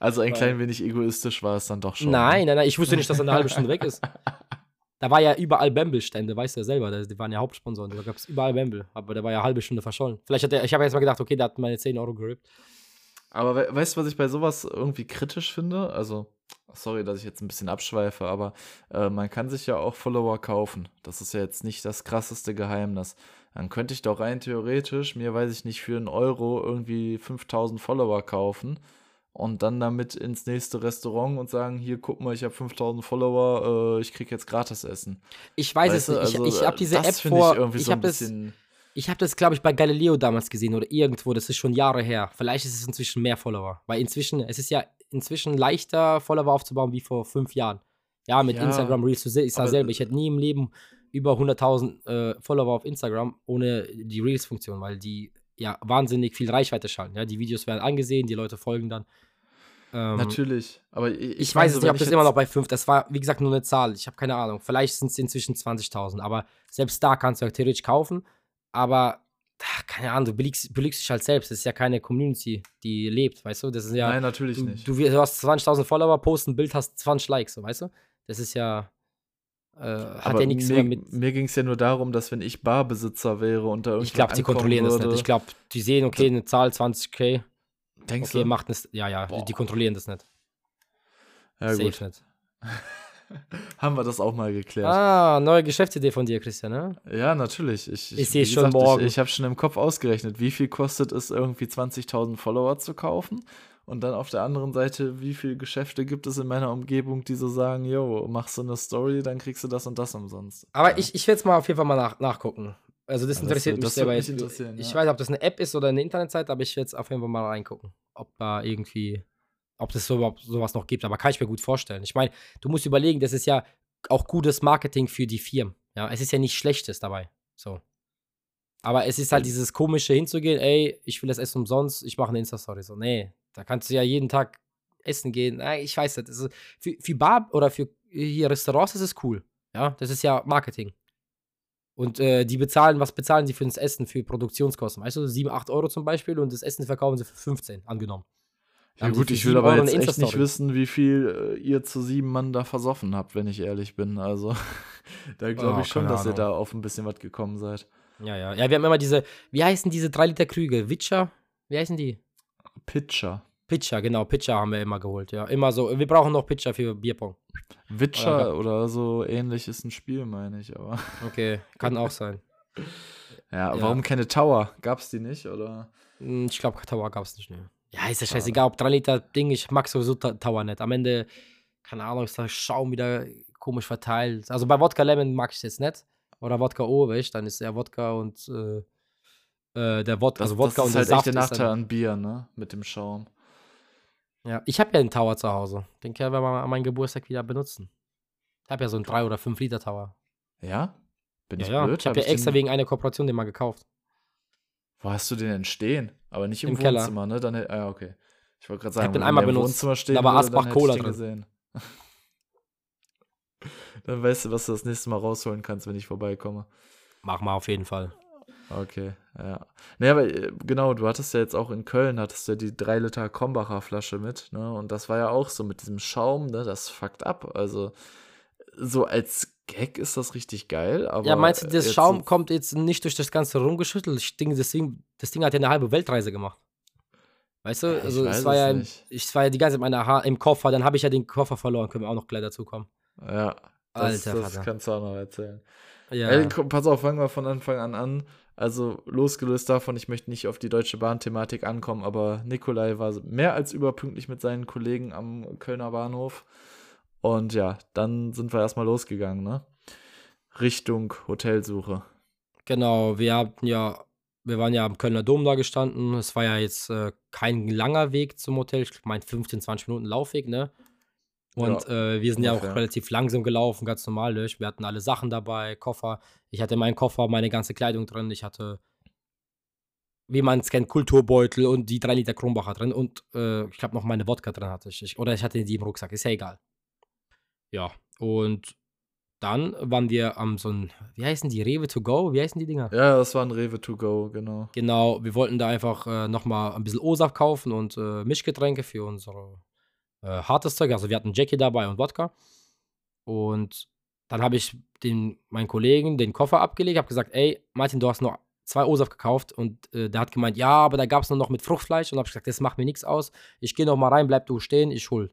also ein klein wenig egoistisch war es dann doch schon. Nein, nein, nein, ich wusste nicht, dass er eine halbe Stunde weg ist. Da war ja überall Bamble-Stände, weißt du ja selber. Die waren ja Hauptsponsoren. Da gab es überall Bamble. Aber der war ja eine halbe Stunde verschollen. Vielleicht hat er, ich habe jetzt mal gedacht, okay, der hat meine 10 Euro gerippt. Aber we weißt du, was ich bei sowas irgendwie kritisch finde? Also, sorry, dass ich jetzt ein bisschen abschweife, aber äh, man kann sich ja auch Follower kaufen. Das ist ja jetzt nicht das krasseste Geheimnis. Dann könnte ich doch rein theoretisch mir, weiß ich nicht, für einen Euro irgendwie 5000 Follower kaufen und dann damit ins nächste Restaurant und sagen, hier, guck mal, ich habe 5000 Follower, äh, ich krieg jetzt gratis Essen. Ich weiß weißt es nicht. Also, ich, ich habe diese App vor, ich, ich so habe das, ich habe das, glaube ich, bei Galileo damals gesehen oder irgendwo, das ist schon Jahre her. Vielleicht ist es inzwischen mehr Follower, weil inzwischen, es ist ja inzwischen leichter, Follower aufzubauen wie vor fünf Jahren. Ja, mit ja, Instagram Reels, ich sage selber, ich hätte nie im Leben über 100.000 äh, Follower auf Instagram ohne die Reels-Funktion, weil die ja wahnsinnig viel Reichweite schalten. Ja, die Videos werden angesehen, die Leute folgen dann. Ähm, Natürlich, aber ich, ich, ich weiß es nicht, ob das immer noch bei 5, das war, wie gesagt, nur eine Zahl. Ich habe keine Ahnung. Vielleicht sind es inzwischen 20.000, aber selbst da kannst du ja theoretisch kaufen. aber ach, keine Ahnung, du belügst, belügst dich halt selbst. Das ist ja keine Community, die lebt, weißt du? Das ist ja. Nein, natürlich du, nicht. Du, du hast 20.000 Follower, post ein Bild, hast 20 Likes, so, weißt du? Das ist ja. Äh, hat Aber ja nichts mir, mehr mit. mir ging es ja nur darum, dass wenn ich Barbesitzer wäre und da Ich glaube, die kontrollieren das nicht. Ich glaube, die sehen, okay, eine Zahl 20k, Denkst okay, du? macht. Ja, ja, Boah. die kontrollieren das nicht. ja, Safe gut. nicht. Haben wir das auch mal geklärt. Ah, neue Geschäftsidee von dir, Christian, ne? Ja, natürlich. Ich, Ich wie seh's schon morgen. Ich, ich habe schon im Kopf ausgerechnet, wie viel kostet es, irgendwie 20.000 Follower zu kaufen. Und dann auf der anderen Seite, wie viele Geschäfte gibt es in meiner Umgebung, die so sagen, yo, machst du eine Story, dann kriegst du das und das umsonst. Aber ja. ich, ich werde es mal auf jeden Fall mal nach, nachgucken. Also das Ja, das- interessiert mich das sehr, würde weil mich ich, interessieren, ich ja. weiß, ob das eine App ist oder eine Internetseite, aber ich werde es auf jeden Fall mal reingucken, ob da irgendwie, ob das so, überhaupt sowas noch gibt. Aber kann ich mir gut vorstellen. Ich meine, du musst überlegen, das ist ja auch gutes Marketing für die Firmen. Ja, es ist ja nicht Schlechtes dabei. So. Aber es ist halt dieses komische hinzugehen, ey, ich will das Essen umsonst, ich mache eine Insta-Story. So, nee, da kannst du ja jeden Tag essen gehen. Ich weiß nicht. Das ist, für, für Bar oder für hier Restaurants ist es cool. Ja, das ist ja Marketing. Und äh, die bezahlen, was bezahlen sie für das Essen, für Produktionskosten? Weißt du, 7, 8 Euro zum Beispiel und das Essen verkaufen sie für 15, angenommen. Ja gut, ich will 7 aber Euro jetzt echt nicht wissen, wie viel äh, ihr zu sieben Mann da versoffen habt, wenn ich ehrlich bin. Also, da glaube Oh, ich schon, dass ihr Ahnung. da auf ein bisschen was gekommen seid. Ja, ja. Ja, wir haben immer diese, wie heißen diese 3 Liter Krüge? Witcher? Wie heißen die? Pitcher. Pitcher, genau, Pitcher haben wir immer geholt, ja. Immer so, wir brauchen noch Pitcher für Bierpong. Witcher oder so ähnlich ist ein Spiel, meine ich, aber. Okay, kann auch sein. Ja, Ja. warum keine Tower? Gab's die nicht, oder? Hm, Ich glaube, Tower gab es nicht mehr. Ja, ist ja scheißegal, ob 3 Liter Ding, ich mag sowieso Tower nicht. Am Ende, keine Ahnung, ist der Schaum wieder komisch verteilt. Also bei Wodka Lemon mag ich es jetzt nicht. Oder Wodka O, weißt dann ist eher Wodka und äh, äh, der Wodka, also Wodka das und ist der halt Saft echt der Nachteil an Bier, ne? Mit dem Schaum. ja, Ich habe ja einen Tower zu Hause. Den können wir mal an meinem Geburtstag wieder benutzen. Ich habe ja so einen 3 oder 5 Liter Tower. Ja? Bin Ja, ich ja. blöd? Ich habe ja den- extra wegen einer Kooperation den mal gekauft. Wo hast du den denn stehen? Aber nicht im, Im Keller. Wohnzimmer, ne? Dann, ah, okay. Ich wollte gerade hab sagen, den wenn einmal benutzt. Wohnzimmer stehen Da war Asbach ich Cola den drin. gesehen. dann weißt du, was du das nächste Mal rausholen kannst, wenn ich vorbeikomme. Mach mal auf jeden Fall. Okay, ja. Ne, aber äh, genau, du hattest ja jetzt auch in Köln, hattest du ja die 3 Liter Krombacher Flasche mit, ne? Und das war ja auch so mit diesem Schaum, ne? Das fuckt ab. Also, so als Gag ist das richtig geil, aber. ja, meinst du, das jetzt Schaum so- kommt jetzt nicht durch das Ganze rumgeschüttelt? Ich denke, das Ding, das Ding hat ja eine halbe Weltreise gemacht. Weißt du? Ja, ich Also, weiß es war es ja, im, nicht. ich war ja die ganze Zeit in meiner ha im Koffer, dann habe ich ja den Koffer verloren, können wir auch noch gleich dazu kommen. Ja, das, Alter das Vater. kannst du auch noch erzählen. Ja. Ey, pass auf, fangen wir von Anfang an an. Also losgelöst davon, ich möchte nicht auf die Deutsche Bahn-Thematik ankommen, aber Nikolai war mehr als überpünktlich mit seinen Kollegen am Kölner Bahnhof. Und ja, dann sind wir erstmal losgegangen, ne? Richtung Hotelsuche. Genau, wir hatten ja, wir waren ja am Kölner Dom da gestanden. Es war ja jetzt äh, kein langer Weg zum Hotel, ich meine 15, 20 Minuten Laufweg, ne? Und äh, wir sind ja auch ungefähr. relativ langsam gelaufen, ganz normal. Ne? Wir hatten alle Sachen dabei, Koffer. Ich hatte meinen Koffer, meine ganze Kleidung drin. Ich hatte, wie man es kennt, Kulturbeutel und die 3 Liter Kronbacher drin. Und äh, ich glaube noch meine Wodka drin hatte ich. ich. Oder ich hatte die im Rucksack, ist ja egal. Ja, und dann waren wir am so ein, wie heißen die, Rewe to go? Wie heißen die Dinger? Ja, das war ein Rewe to go, genau. Genau, wir wollten da einfach äh, nochmal ein bisschen O-Saft kaufen und äh, Mischgetränke für unsere äh, hartes Zeug. Also wir hatten Jackie dabei und Wodka. Und dann habe ich den, meinen Kollegen den Koffer abgelegt, habe gesagt, ey, Martin, du hast nur zwei O-Saft gekauft. Und äh, der hat gemeint, ja, aber da gab es nur noch mit Fruchtfleisch. Und habe ich gesagt, das macht mir nichts aus. Ich gehe noch mal rein, bleib du stehen, ich hol.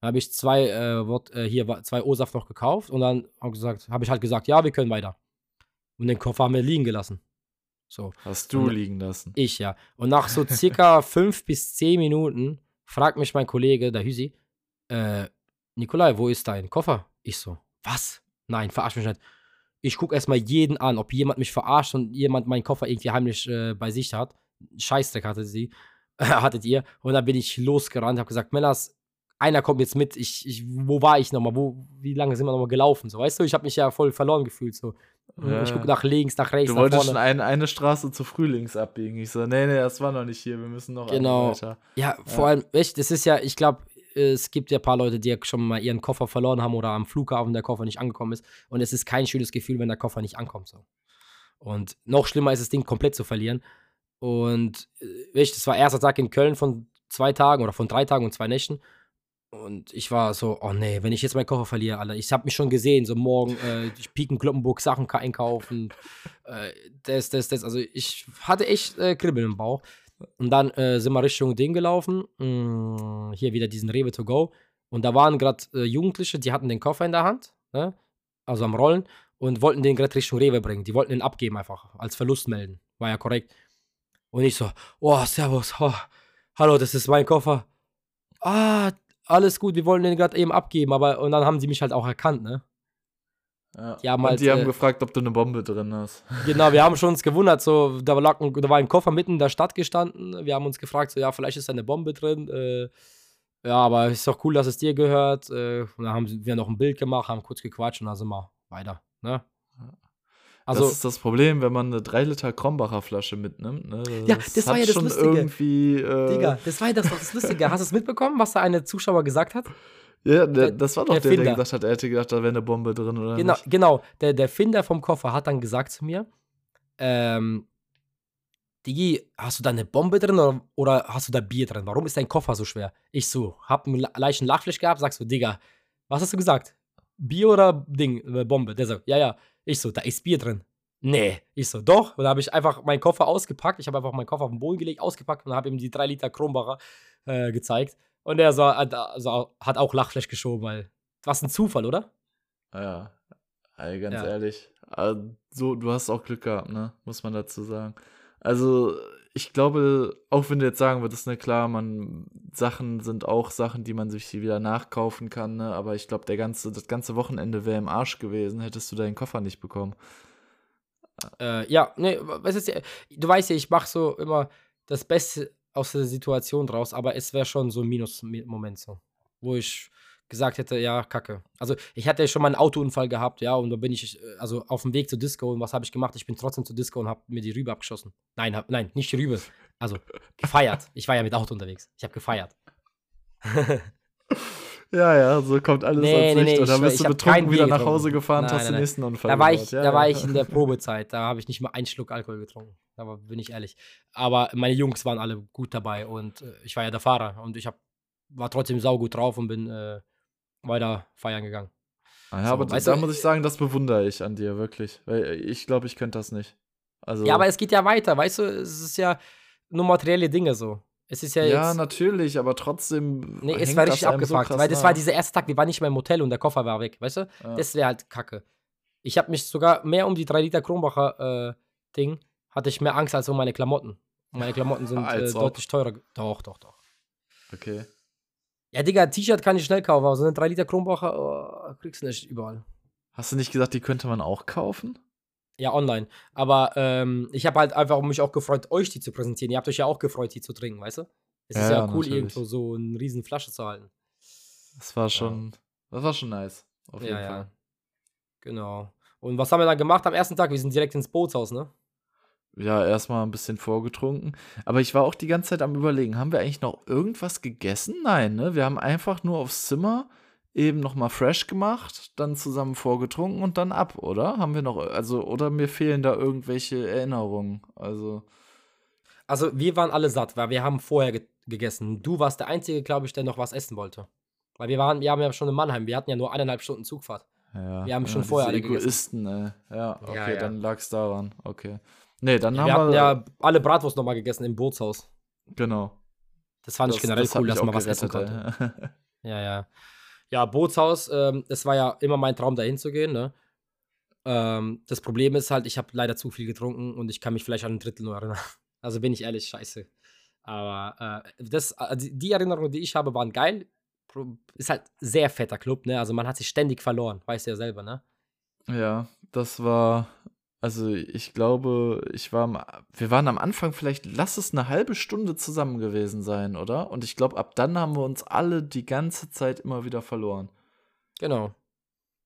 Dann habe ich zwei, äh, Wod äh, hier zwei O-Saft noch gekauft und dann habe habe ich halt gesagt, ja, wir können weiter. Und den Koffer haben wir liegen gelassen. So. Hast du Und- liegen lassen. Ich ja. Und nach so circa fünf bis zehn Minuten fragt mich mein Kollege, der Hüsi, äh, Nikolai, wo ist dein Koffer? Ich so, was? Nein, verarsch mich nicht. Ich gucke erstmal jeden an, ob jemand mich verarscht und jemand meinen Koffer irgendwie heimlich äh, bei sich hat. Scheißdreck hatte sie, hattet ihr. Und dann bin ich losgerannt, habe gesagt, Mellas, einer kommt jetzt mit. Ich, ich, wo war ich nochmal? Wo, wie lange sind wir nochmal gelaufen? So, weißt du, ich habe mich ja voll verloren gefühlt. So. Ja, ich ja. gucke nach links, nach rechts, Du nach wolltest vorne. schon ein, eine Straße zu früh links abbiegen. Ich so, nee, nee, das war noch nicht hier, wir müssen noch Genau. weiter. Ja, vor allem, echt, das ist ja, ich glaube, es gibt ja ein paar Leute, die ja schon mal ihren Koffer verloren haben oder am Flughafen der Koffer nicht angekommen ist. Und es ist kein schönes Gefühl, wenn der Koffer nicht ankommt. So. Und noch schlimmer ist das Ding komplett zu verlieren. Und äh, weißt, das war erster Tag in Köln von zwei Tagen oder von drei Tagen und zwei Nächten. Und ich war so, oh nee, wenn ich jetzt meinen Koffer verliere, Alter, ich habe mich schon gesehen, so morgen äh, durch Piken Kloppenburg Sachen einkaufen, äh, das, das, das. Also ich hatte echt äh, Kribbeln im Bauch. Und dann äh, sind wir Richtung Ding gelaufen, mh, mm, hier wieder diesen Rewe to go. Und da waren gerade äh, Jugendliche, die hatten den Koffer in der Hand, ne? also am Rollen, und wollten den gerade Richtung Rewe bringen. Die wollten ihn abgeben einfach, als Verlust melden. War ja korrekt. Und ich so, oh, servus, oh, hallo, das ist mein Koffer. Ah, alles gut, wir wollen den gerade eben abgeben, aber und dann haben sie mich halt auch erkannt, ne? Ja. Die haben, halt, die haben äh, gefragt, ob du eine Bombe drin hast. Genau, wir haben schon uns gewundert, so, da, lag, da war ein Koffer mitten in der Stadt gestanden. Wir haben uns gefragt, so, ja, vielleicht ist da eine Bombe drin. Äh, ja, aber ist doch cool, dass es dir gehört. Äh, und dann haben wir noch ein Bild gemacht, haben kurz gequatscht und dann sind wir weiter, ne? Also, das ist das Problem, wenn man eine 3 Liter Krombacher Flasche mitnimmt. Ne? Das ja, das war ja das Lustige. Irgendwie, äh Digga, das war ja das, das Lustige. Hast du es mitbekommen, was da eine Zuschauer gesagt hat? Ja, der, das war doch der, der, der, gesagt hat, er hätte gedacht, da wäre eine Bombe drin, oder? Genau, nicht? genau. Der, der Finder vom Koffer hat dann gesagt zu mir, ähm, Digi, hast du da eine Bombe drin oder, oder, hast du da Bier drin? Warum ist dein Koffer so schwer? Ich so, hab einen leichten Lachfleisch gehabt, sagst du, Digga, was hast du gesagt? Bier oder Ding, äh, Bombe? Der sagt, ja, ja. Ich so, da ist Bier drin. Nee. Ich so, doch. Und da habe ich einfach meinen Koffer ausgepackt. Ich habe einfach meinen Koffer auf den Boden gelegt, ausgepackt und habe ihm die 3 Liter Kronbacher äh, gezeigt. Und er so, also, hat auch Lachfleisch geschoben, weil. Was ein Zufall, oder? Ja. Ey, ganz ja. ehrlich. So, du hast auch Glück gehabt, ne? Muss man dazu sagen. Also, ich glaube, auch wenn du jetzt sagen würdest, ne, klar, man, Sachen sind auch Sachen, die man sich wieder nachkaufen kann, ne, aber ich glaube, der ganze, das ganze Wochenende wäre im Arsch gewesen, hättest du deinen Koffer nicht bekommen. Äh, ja, ne, was ist du weißt ja, ich mache so immer das Beste aus der Situation draus, aber es wäre schon so ein Minus-Moment so, wo ich gesagt hätte, ja, kacke. Also ich hatte ja schon mal einen Autounfall gehabt, ja, und da bin ich äh, also auf dem Weg zur Disco und was habe ich gemacht? Ich bin trotzdem zur Disco und habe mir die Rübe abgeschossen. Nein, hab, nein, nicht die Rübe. Also gefeiert. Ich war ja mit Auto unterwegs. Ich habe gefeiert. ja, ja, so kommt alles nee, als nee, nee, Oder bist du betrunken wieder nach Hause gefahren, nein, hast den nächsten Unfall Da war, ich, ja, da ja. war ich in der Probezeit. Da habe ich nicht mal einen Schluck Alkohol getrunken. Da bin ich ehrlich. Aber meine Jungs waren alle gut dabei und äh, ich war ja der Fahrer und ich hab, war trotzdem saugut drauf und bin äh, weiter feiern gegangen. Ah ja, so, aber da muss ich sagen, das bewundere ich an dir wirklich. Weil ich glaube, ich könnte das nicht. Also, ja, aber es geht ja weiter, weißt du, es ist ja nur materielle Dinge so. Es ist ja, ja jetzt, natürlich, aber trotzdem. Nee, es war richtig abgefuckt, so weil das war dieser erste Tag, wir waren nicht mehr im Hotel und der Koffer war weg, weißt du? Ja. Das wäre halt kacke. Ich habe mich sogar mehr um die 3 Liter Kronbacher äh, Ding, hatte ich mehr Angst als um meine Klamotten. Meine Klamotten sind äh, deutlich teurer. Doch, doch, doch. Okay. Ja, Digga, T-Shirt kann ich schnell kaufen, aber so eine 3 Liter Kronbacher oh, kriegst du nicht überall. Hast du nicht gesagt, die könnte man auch kaufen? Ja, online. Aber ähm, ich habe halt einfach mich auch gefreut, euch die zu präsentieren. Ihr habt euch ja auch gefreut, die zu trinken, weißt du? Es ja, ist ja, cool, natürlich. irgendwo so eine riesen Flasche zu halten. Das war schon, ja. das war schon nice. Auf jeden ja, Fall. Ja. Genau. Und was haben wir dann gemacht am ersten Tag? Wir sind direkt ins Bootshaus, ne? ja, erstmal ein bisschen vorgetrunken. Aber ich war auch die ganze Zeit am Überlegen, haben wir eigentlich noch irgendwas gegessen? Nein, ne? Wir haben einfach nur aufs Zimmer eben nochmal fresh gemacht, dann zusammen vorgetrunken und dann ab, oder? Haben wir noch, also, oder mir fehlen da irgendwelche Erinnerungen? Also. Also, wir waren alle satt, weil wir haben vorher ge gegessen. Du warst der Einzige, glaube ich, der noch was essen wollte. Weil wir waren, wir haben ja schon in Mannheim, wir hatten ja nur eineinhalb Stunden Zugfahrt. Ja, wir haben ja, schon vorher alle Egoisten, gegessen. Ey. Ja, okay, ja, ja. dann lag's daran. Okay. Nee, dann ja, haben wir. hatten ja alle Bratwurst nochmal gegessen im Bootshaus. Genau. Das fand das, ich generell das cool, dass man was essen konnte. ja, ja. Ja, Bootshaus, ähm, war ja immer mein Traum, dahin zu gehen, ne? Ähm, das Problem ist halt, ich habe leider zu viel getrunken und ich kann mich vielleicht an ein Drittel nur erinnern. Also bin ich ehrlich, scheiße. Aber äh, das, äh, die Erinnerungen, die ich habe, waren geil. Ist halt sehr fetter Club, ne? Also man hat sich ständig verloren, weißt du ja selber, ne? Ja, das war also ich glaube, ich war, am, wir waren am Anfang vielleicht, lass es eine halbe Stunde zusammen gewesen sein, oder? Und ich glaube, ab dann haben wir uns alle die ganze Zeit immer wieder verloren. Genau.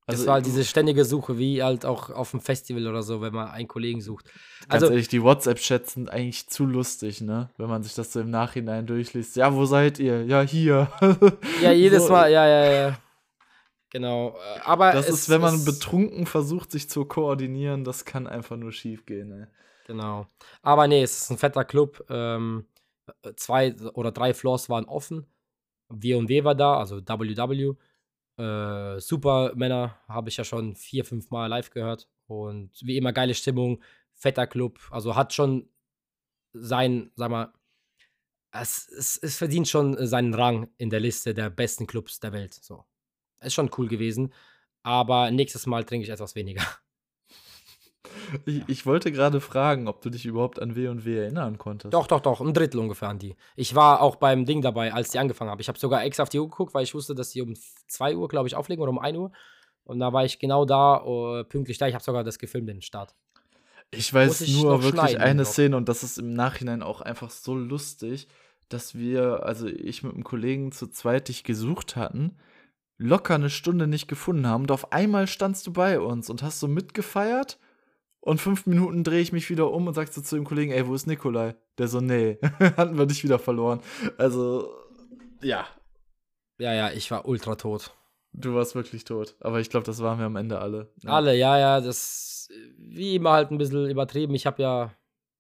Also das war halt diese ständige Suche, wie halt auch auf dem Festival oder so, wenn man einen Kollegen sucht. Ganz also, ehrlich, die WhatsApp-Chats sind eigentlich zu lustig, ne? Wenn man sich das so im Nachhinein durchliest. Ja, wo seid ihr? Ja, hier. Ja, jedes. Mal, ja, ja, ja. Genau. äh, Aber Das es ist, wenn man betrunken versucht, sich zu koordinieren, das kann einfach nur schief gehen, ey. Genau. Aber nee, es ist ein fetter Club. Ähm, äh, zwei oder drei Floors waren offen. W&W war da, also WW. Äh, Supermänner habe ich ja schon vier, fünf Mal live gehört. Und wie immer geile Stimmung, fetter Club. Also hat schon sein, sag mal, es, es, es verdient schon seinen Rang in der Liste der besten Clubs der Welt. So. Ist schon cool gewesen. Aber nächstes Mal trinke ich etwas weniger. Ich, ich wollte gerade fragen, ob du dich überhaupt an W&W erinnern konntest. Doch, doch, doch, ein Drittel ungefähr an die. Ich war auch beim Ding dabei, als die angefangen haben. Ich habe sogar extra auf die Uhr geguckt, weil ich wusste, dass die um 2 Uhr, glaube ich, auflegen oder um 1 Uhr. Und da war ich genau da, äh, pünktlich da. Ich habe sogar das gefilmt, den Start. Ich weiß ich nur wirklich eine noch. Szene und das ist im Nachhinein auch einfach so lustig, dass wir, also ich mit einem Kollegen zu zweit dich gesucht hatten, locker eine Stunde nicht gefunden haben und auf einmal standst du bei uns und hast so mitgefeiert und fünf Minuten drehe ich mich wieder um und sagst so zu dem Kollegen, ey, wo ist Nikolai? Der so, nee, hatten wir dich wieder verloren. Also, ja, Ja, ja, ich war ultra tot. du warst wirklich tot. Aber ich glaube, das waren wir am Ende alle. Ja. Alle, ja, ja, das, wie immer halt ein bisschen übertrieben. Ich habe ja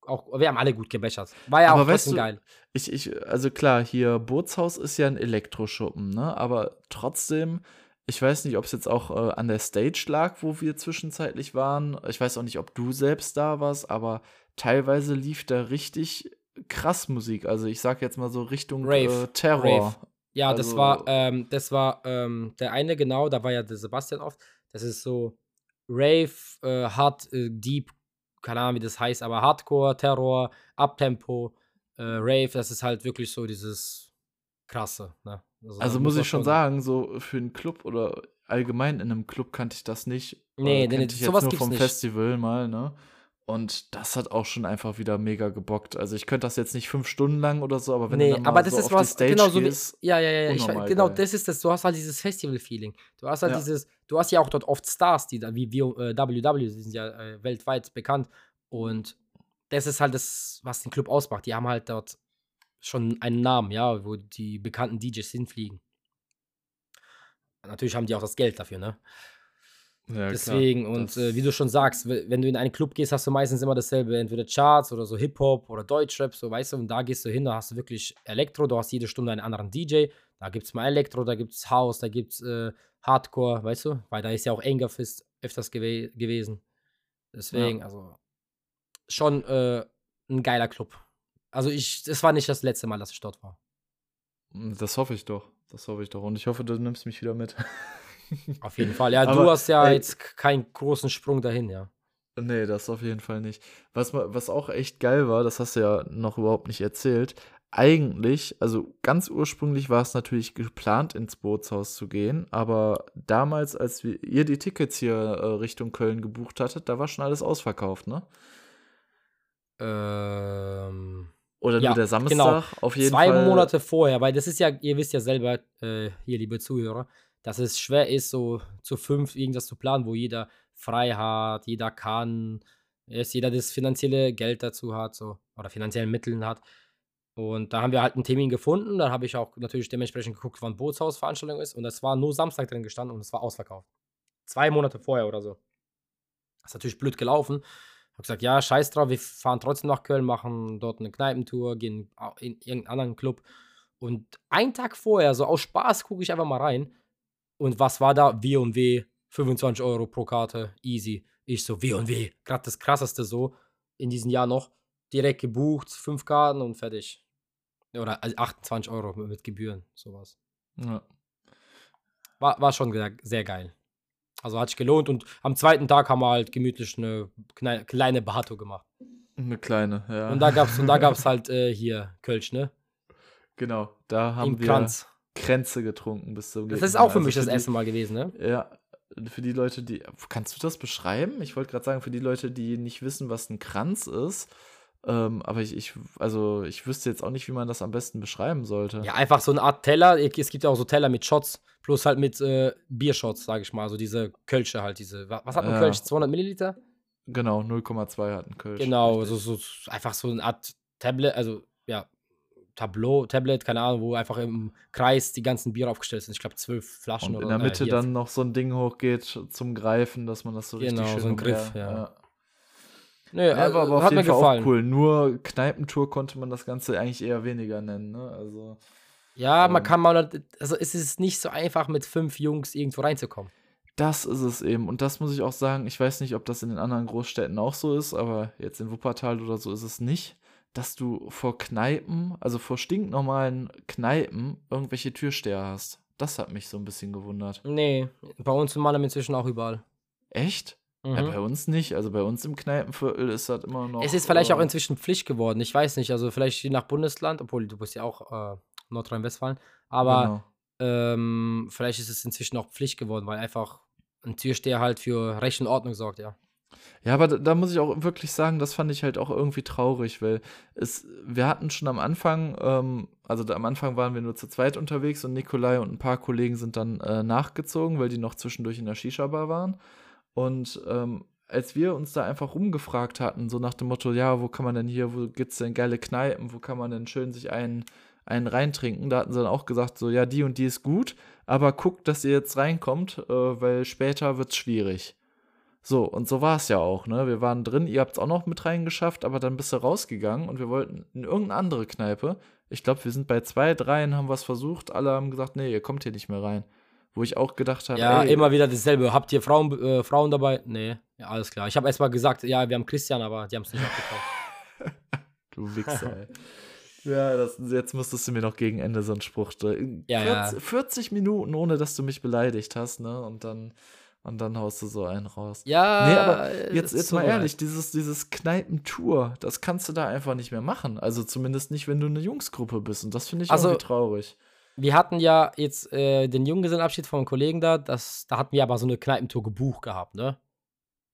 auch, wir haben alle gut gebechert. War ja Aber auch weißt du, geil. Ich, ich, also klar, hier Bootshaus ist ja ein Elektroschuppen, ne? Aber trotzdem, ich weiß nicht, ob es jetzt auch äh, an der Stage lag, wo wir zwischenzeitlich waren. Ich weiß auch nicht, ob du selbst da warst, aber teilweise lief da richtig krass Musik. Also ich sag jetzt mal so Richtung Rave, äh, Terror. Rave. Ja, das Also- war, ähm, das war ähm, der eine genau, da war ja der Sebastian oft. Das ist so Rave, äh, Hard, äh, Deep, keine Ahnung, wie das heißt, aber Hardcore, Terror, Uptempo, äh, Rave, das ist halt wirklich so dieses krasse. Ne? da Also muss ich schon sagen, so für einen Club oder allgemein in einem Club kannte ich das nicht. Nee, nee, nee, sowas jetzt nur vom nicht. Festival mal, ne? Und das hat auch schon einfach wieder mega gebockt. Also ich könnte das jetzt nicht fünf Stunden lang oder so, aber wenn Nee, du dann mal aber das so ist auf was, die Stage genau so wie, gehst, ja, ja, ja, ich, genau, geil. das ist das, du hast halt dieses Festival-Feeling. Du hast halt Ja. dieses, du hast ja auch dort oft Stars, die da, wie äh, WW, die sind ja äh, weltweit bekannt und das ist halt das, was den Club ausmacht. Die haben halt dort schon einen Namen, ja, wo die bekannten DJs hinfliegen. Natürlich haben die auch das Geld dafür, ne? Ja, Deswegen, klar, und äh, wie du schon sagst, wenn du in einen Club gehst, hast du meistens immer dasselbe, entweder Charts oder so Hip-Hop oder Deutschrap, so weißt du, und da gehst du hin, da hast du wirklich Elektro, du hast jede Stunde einen anderen DJ, da gibt es mal Elektro, da gibt es House, da gibt es äh, Hardcore, weißt du, weil da ist ja auch Angerfist öfters gewe gewesen. Deswegen, also schon äh, ein geiler Club. Also ich, das war nicht das letzte Mal, dass ich dort war. Das hoffe ich doch. Das hoffe ich doch. Und ich hoffe, du nimmst mich wieder mit. Auf jeden Fall. Ja, du Aber, hast ja ey, jetzt k- keinen großen Sprung dahin, ja. Nee, das auf jeden Fall nicht. Was, was auch echt geil war, das hast du ja noch überhaupt nicht erzählt. Eigentlich, also ganz ursprünglich war es natürlich geplant, ins Bootshaus zu gehen, aber damals, als wir, ihr die Tickets hier äh, Richtung Köln gebucht hattet, da war schon alles ausverkauft, ne? Ähm, Oder Ja, nur der genau. Samstag? Auf jeden zwei Fall. Monate vorher, weil das ist ja, ihr wisst ja selber, äh, hier, liebe Zuhörer, dass es schwer ist, so zu fünf irgendwas zu planen, wo jeder frei hat, jeder kann, dass jeder das finanzielle Geld dazu hat, so, oder finanziellen Mitteln hat. Und da haben wir halt einen Termin gefunden. Da habe ich auch natürlich dementsprechend geguckt, wann Bootshausveranstaltung ist. Und es war nur Samstag drin gestanden und es war ausverkauft. Zwei Monate vorher oder so. Das ist natürlich blöd gelaufen. Hab gesagt, ja, scheiß drauf, wir fahren trotzdem nach Köln, machen dort eine Kneipentour, gehen in irgendeinen anderen Club. Und einen Tag vorher, so aus Spaß, gucke ich einfach mal rein. Und was war da? W&W, 25 Euro pro Karte, easy. Ich so, W&W, gerade das krasseste so, in diesem Jahr noch. Direkt gebucht, fünf Karten und fertig. Oder also 28 Euro mit Gebühren, sowas. Ja. War, war schon sehr, geil. Also hat sich gelohnt und am zweiten Tag haben wir halt gemütlich eine kleine Bato gemacht. Eine kleine, ja. Und da gab's, und da gab's halt äh, hier Kölsch, ne? genau, da haben Im wir Kranz. Kränze getrunken bis zum Das ist auch für Also mich das die- erste Mal gewesen, ne? Ja, für die Leute, die. Kannst du das beschreiben? Ich wollte gerade sagen, für die Leute, die nicht wissen, was ein Kranz ist. Ähm, aber ich, ich, also ich wüsste jetzt auch nicht, wie man das am besten beschreiben sollte. Ja, einfach so eine Art Teller. Es gibt ja auch so Teller mit Shots, plus halt mit äh, Biershots, sage ich mal. Also diese Kölsche halt, diese. wa- Was hat ein Ja. Kölsch? 200 Milliliter? Genau, 0,2 hat ein Kölsch. Genau, so, so einfach so eine Art Tablet, also ja, Tableau, Tablet, keine Ahnung, wo einfach im Kreis die ganzen Biere aufgestellt sind. Ich glaube, zwölf Flaschen Und oder in der äh, Mitte hier dann noch so ein Ding hochgeht zum Greifen, dass man das so richtig Genau, schön so ein Griff, umher- ja. Nee, Ja, aber, aber auf hat jeden mir Fall gefallen. auch cool. Nur Kneipentour konnte man das Ganze eigentlich eher weniger nennen, ne? Also, Ja, man Ähm. kann mal, also es ist nicht so einfach, mit fünf Jungs irgendwo reinzukommen. das ist es eben. Und das muss ich auch sagen, ich weiß nicht, ob das in den anderen Großstädten auch so ist, aber jetzt in Wuppertal oder so ist es nicht, dass du vor Kneipen, also vor stinknormalen Kneipen, irgendwelche Türsteher hast. Das hat mich so ein bisschen gewundert. Nee, bei uns in Mannheim inzwischen auch überall. Echt? Mhm. Ja, bei uns nicht. Also bei uns im Kneipenviertel ist das immer noch. Es ist vielleicht auch äh, inzwischen Pflicht geworden. Ich weiß nicht, also vielleicht je nach Bundesland, obwohl du bist ja auch äh, Nordrhein-Westfalen, aber genau. ähm, vielleicht ist es inzwischen auch Pflicht geworden, weil einfach ein Türsteher halt für Recht und Ordnung sorgt, ja. Ja, aber da, da muss ich auch wirklich sagen, das fand ich halt auch irgendwie traurig, weil es, wir hatten schon am Anfang, ähm, also da, am Anfang waren wir nur zu zweit unterwegs und Nikolai und ein paar Kollegen sind dann äh, nachgezogen, weil die noch zwischendurch in der Shisha-Bar waren. Und ähm, als wir uns da einfach rumgefragt hatten, so nach dem Motto, ja, wo kann man denn hier, wo gibt's denn geile Kneipen, wo kann man denn schön sich einen, einen reintrinken, da hatten sie dann auch gesagt, so, ja, die und die ist gut, aber guckt, dass ihr jetzt reinkommt, äh, weil später wird's schwierig. So, und so war es ja auch, ne? Wir waren drin, ihr habt es auch noch mit reingeschafft, aber dann bist du rausgegangen und wir wollten in irgendeine andere Kneipe. Ich glaube, wir sind bei zwei, dreien, haben was versucht, alle haben gesagt, nee, ihr kommt hier nicht mehr rein. Wo ich auch gedacht habe, Ja, ey, immer wieder dasselbe. Habt ihr Frauen, äh, Frauen dabei? Nee, ja, alles klar. Ich habe erst mal gesagt, ja, wir haben Christian, aber die haben es nicht abgekauft. du Wichser, ey. Ja, das, jetzt müsstest du mir noch gegen Ende so einen Spruch. Ja, ja. 40, 40 Minuten, ohne dass du mich beleidigt hast, ne? Und dann, und dann haust du so einen raus. Ja, Nee, aber jetzt, jetzt tut mal ehrlich, dieses, dieses Kneipentour, das kannst du da einfach nicht mehr machen. Also zumindest nicht, wenn du eine Jungsgruppe bist. Und das finde ich Also, irgendwie traurig. Wir hatten ja jetzt äh, den Junggesellenabschied von einem Kollegen da, das, da hatten wir aber so eine Kneipentour gebucht gehabt, ne?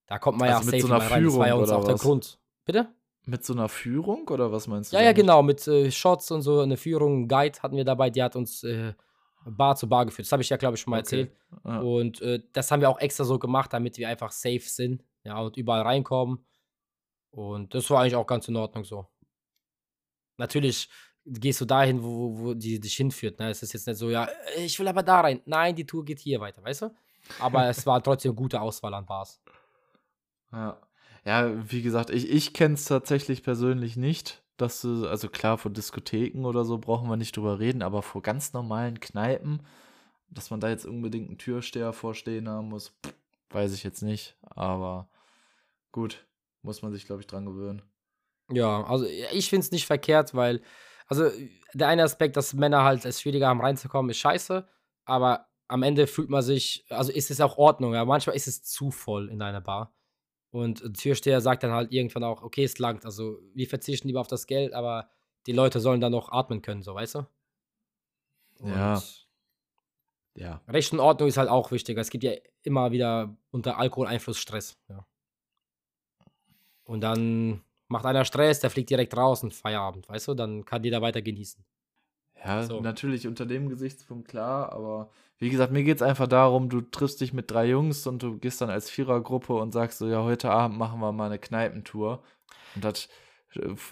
Da kommt man ja Also mit safe so einer mal rein. Das war ja uns auch der was? Grund. Bitte? Mit so einer Führung oder was meinst du? Ja, ja, genau, mit äh, Shots und so, eine Führung, einen Guide hatten wir dabei, die hat uns äh, Bar zu Bar geführt. Das habe ich ja, glaube ich, schon mal Okay. erzählt. Ja. Und äh, das haben wir auch extra so gemacht, damit wir einfach safe sind, ja, und überall reinkommen. Und das war eigentlich auch ganz in Ordnung so. Natürlich gehst du dahin, wo, wo die dich hinführt. Ne? Es ist jetzt nicht so, ja, äh, ich will aber da rein. Nein, die Tour geht hier weiter, weißt du? Aber es war trotzdem eine gute Auswahl an Bars. Ja. ja, wie gesagt, ich, ich kenne es tatsächlich persönlich nicht. Dass du, also klar, vor Diskotheken oder so brauchen wir nicht drüber reden, aber vor ganz normalen Kneipen, dass man da jetzt unbedingt einen Türsteher vorstehen haben muss, weiß ich jetzt nicht. Aber gut, muss man sich, glaube ich, dran gewöhnen. Ja, also ich finde es nicht verkehrt, weil, also der eine Aspekt, dass Männer halt es schwieriger haben reinzukommen, ist scheiße, aber am Ende fühlt man sich, also ist es auch Ordnung, ja, manchmal ist es zu voll in einer Bar. Und ein Türsteher sagt dann halt irgendwann auch, okay, es langt, also wir verzichten lieber auf das Geld, aber die Leute sollen dann noch atmen können, so, weißt du? Ja. Und Ja. Recht und Ordnung ist halt auch wichtig. Es gibt ja immer wieder unter Alkoholeinfluss Stress. Ja. Und dann macht einer Stress, der fliegt direkt raus und Feierabend, weißt du? Dann kann jeder weiter genießen. Ja, So. natürlich unter dem Gesichtspunkt klar, aber wie gesagt, mir geht es einfach darum, du triffst dich mit drei Jungs und du gehst dann als Vierergruppe und sagst so, ja, heute Abend machen wir mal eine Kneipentour. Und das,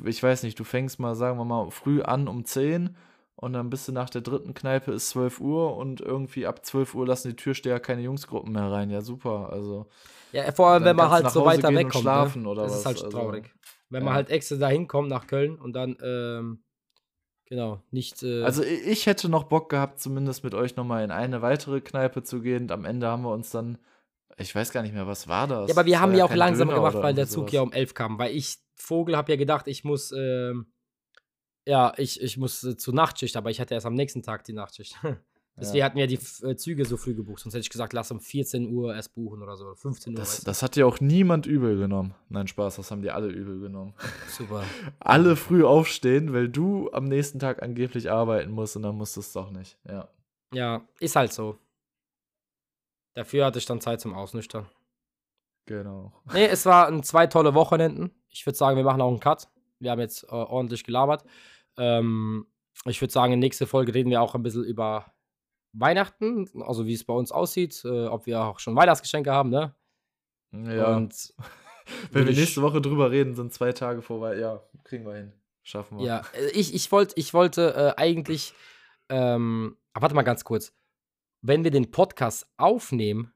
ich weiß nicht, du fängst mal, sagen wir mal, früh an um 10 und dann bist du nach der dritten Kneipe ist 12 Uhr und irgendwie ab 12 Uhr lassen die Türsteher keine Jungsgruppen mehr rein. Ja, super, also. Ja, vor allem, wenn man halt so Hause weiter wegkommt. schlafen ne? oder das was, ist halt also, traurig. Wenn ja. man halt extra dahin kommt nach Köln und dann, ähm, genau, nicht. Äh, Also ich hätte noch Bock gehabt, zumindest mit euch nochmal in eine weitere Kneipe zu gehen. Und am Ende haben wir uns dann, ich weiß gar nicht mehr, was war das? ja, aber wir Das haben ja auch kein langsamer Döner gemacht, weil der Zug ja um 11 kam. Weil ich, Vogel, habe ja gedacht, ich muss, ähm, ja, ich, ich muss äh, zur Nachtschicht, aber ich hatte erst am nächsten Tag die Nachtschicht. Deswegen Ja. hatten wir die äh, Züge so früh gebucht. Sonst hätte ich gesagt, lass um 14 Uhr erst buchen oder so. oder 15 Uhr. Das, weißt du? das hat ja auch niemand übel genommen. Nein, Spaß, das haben die alle übel genommen. Super. Alle früh aufstehen, weil du am nächsten Tag angeblich arbeiten musst und dann musst du es doch nicht. Ja. Ja, ist halt so. Dafür hatte ich dann Zeit zum Ausnüchtern. Genau. Nee, es waren zwei tolle Wochenenden. Ich würde sagen, wir machen auch einen Cut. Wir haben jetzt äh, ordentlich gelabert. Ähm, ich würde sagen, in der nächsten Folge reden wir auch ein bisschen über Weihnachten, also wie es bei uns aussieht, äh, ob wir auch schon Weihnachtsgeschenke haben, ne? Ja. Und Wenn wir nächste Woche drüber reden, sind zwei Tage vorbei. Ja, kriegen wir hin. Schaffen wir. Ja, äh, ich, ich, wollt, ich wollte äh, eigentlich, ähm, warte mal ganz kurz. Wenn wir den Podcast aufnehmen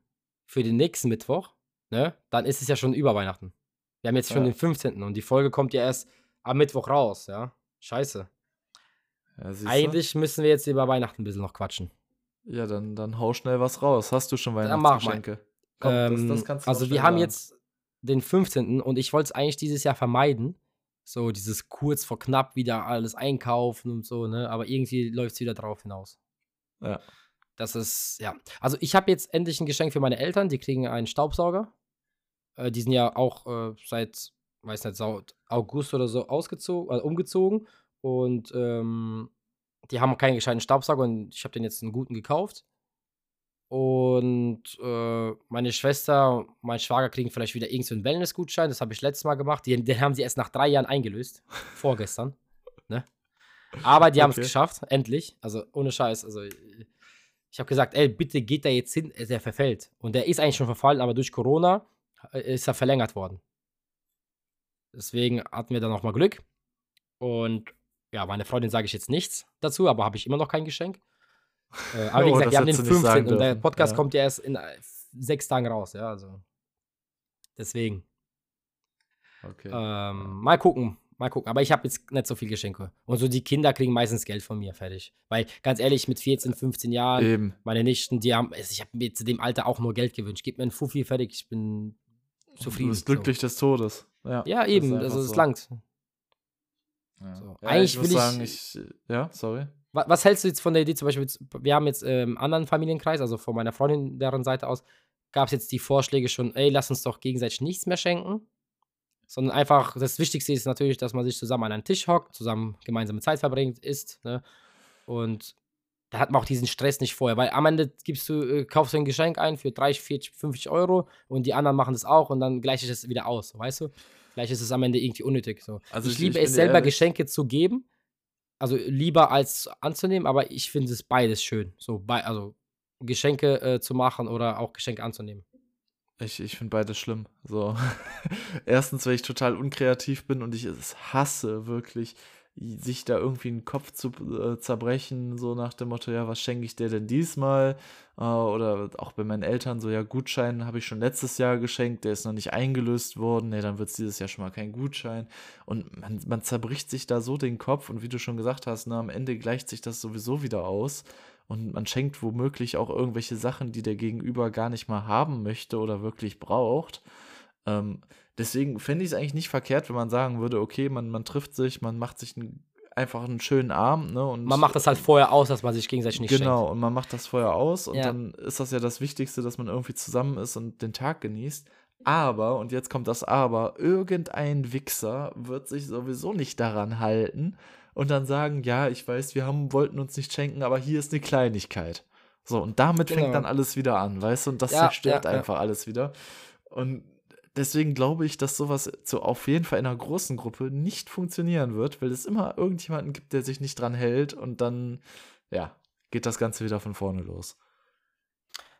für den nächsten Mittwoch, ne, dann ist es ja schon über Weihnachten. Wir haben jetzt schon Ja. den 15. und die Folge kommt ja erst am Mittwoch raus, ja. Scheiße. Ja? Eigentlich müssen wir jetzt über Weihnachten ein bisschen noch quatschen. Ja, dann, dann hau schnell was raus. Hast du schon. Weihnachtsgeschenke? Komm, Ähm, das, das kannst du also wir haben sagen. jetzt den 15. und ich wollte es eigentlich dieses Jahr vermeiden. So dieses kurz vor knapp wieder alles einkaufen und so, ne? Aber irgendwie läuft es wieder drauf hinaus. Ja. Das ist, ja. Also ich habe jetzt endlich ein Geschenk für meine Eltern. Die kriegen einen Staubsauger. Äh, die sind ja auch äh, seit, weiß nicht, August oder so ausgezogen, äh, umgezogen. Und ähm, die haben keinen gescheiten Staubsauger und ich habe den jetzt einen guten gekauft. Und äh, meine Schwester mein Schwager kriegen vielleicht wieder irgendeinen so Wellness-Gutschein. Das habe ich letztes Mal gemacht. Den, den haben sie erst nach drei Jahren eingelöst. Vorgestern. Ne? Aber die haben es Okay. geschafft, endlich. Also ohne Scheiß. Also ich habe gesagt, ey, bitte geht da jetzt hin. Der verfällt. Und der ist eigentlich schon verfallen, aber durch Corona äh, ist er verlängert worden. Deswegen hatten wir da nochmal Glück. Und ja, meine Freundin sage ich jetzt nichts dazu, aber habe ich immer noch kein Geschenk. Äh, aber wie Oh, gesagt, das wir haben den hättest du nicht 15. sagen und der. Podcast Ja. kommt ja erst in äh, sechs Tagen raus, ja, also. Deswegen. Okay. Ähm, mal gucken, mal gucken. Aber ich habe jetzt nicht so viel Geschenke. Und so die Kinder kriegen meistens Geld von mir, fertig. Weil, ganz ehrlich, mit 14, 15 Jahren, Eben. meine Nichten, die haben, also ich habe mir zu dem Alter auch nur Geld gewünscht. Gib mir einen Fuffi, fertig, ich bin Du zufrieden. bist glücklich des Todes. Ja, So. Ja, das ist eben, einfach also es so. langt. Ja. So. Ja, Eigentlich ich will ich- sagen, ich. Ja, sorry. Wa- Was hältst du jetzt von der Idee, zum Beispiel, wir haben jetzt ähm, einen anderen Familienkreis, also von meiner Freundin, deren Seite aus, gab es jetzt die Vorschläge schon, ey, lass uns doch gegenseitig nichts mehr schenken. Sondern einfach, das Wichtigste ist natürlich, dass man sich zusammen an einen Tisch hockt, zusammen gemeinsame Zeit verbringt, isst, ne? Und da hat man auch diesen Stress nicht vorher, weil am Ende gibst du, äh, kaufst du ein Geschenk ein für 30, 40, 50 Euro und die anderen machen das auch und dann gleicht sich das wieder aus, weißt du? Vielleicht ist es am Ende irgendwie unnötig. So. Also ich ich- liebe ich es selber, ehrlich- Geschenke zu geben. Also lieber als anzunehmen, aber ich finde es beides schön. So, bei, also Geschenke äh, zu machen oder auch Geschenke anzunehmen. Ich, ich finde beides schlimm. So. Erstens, weil ich total unkreativ bin und ich es hasse wirklich, sich da irgendwie den Kopf zu äh, zerbrechen, so nach dem Motto, ja, was schenke ich dir denn diesmal? Äh, oder auch bei meinen Eltern so, ja, Gutschein habe ich schon letztes Jahr geschenkt, der ist noch nicht eingelöst worden, nee, dann wird es dieses Jahr schon mal kein Gutschein. Und man, man zerbricht sich da so den Kopf und wie du schon gesagt hast, ne, am Ende gleicht sich das sowieso wieder aus. Und man schenkt womöglich auch irgendwelche Sachen, die der Gegenüber gar nicht mal haben möchte oder wirklich braucht. Ähm, deswegen fände ich es eigentlich nicht verkehrt, wenn man sagen würde, okay, man, man trifft sich, man macht sich einen, einfach einen schönen Abend, ne? Und Man macht das halt vorher aus, dass man sich gegenseitig nicht Genau, schenkt. und man macht das vorher aus und Ja. dann ist das ja das Wichtigste, dass man irgendwie zusammen ist und den Tag genießt. Aber, und jetzt kommt das Aber, irgendein Wichser wird sich sowieso nicht daran halten und dann sagen, ja, ich weiß, wir haben, wollten uns nicht schenken, aber hier ist eine Kleinigkeit. So, und damit Genau. fängt dann alles wieder an, weißt du, und das Ja, zerstört ja, einfach alles wieder. Und deswegen glaube ich, dass sowas so auf jeden Fall in einer großen Gruppe nicht funktionieren wird, weil es immer irgendjemanden gibt, der sich nicht dran hält und dann, ja, geht das Ganze wieder von vorne los.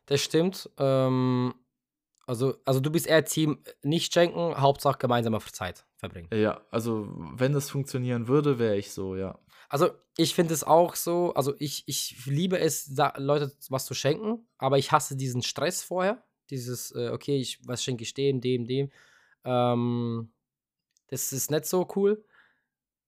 Das stimmt. Ähm, also, also du bist eher Team nicht schenken, Hauptsache gemeinsame Zeit verbringen. Ja, also wenn es funktionieren würde, wäre ich so, ja. Also ich finde es auch so, also ich, ich liebe es, da, Leute was zu schenken, aber ich hasse diesen Stress vorher. Dieses, äh, okay, ich, was schenke ich dem, dem, dem. Ähm, das ist nicht so cool.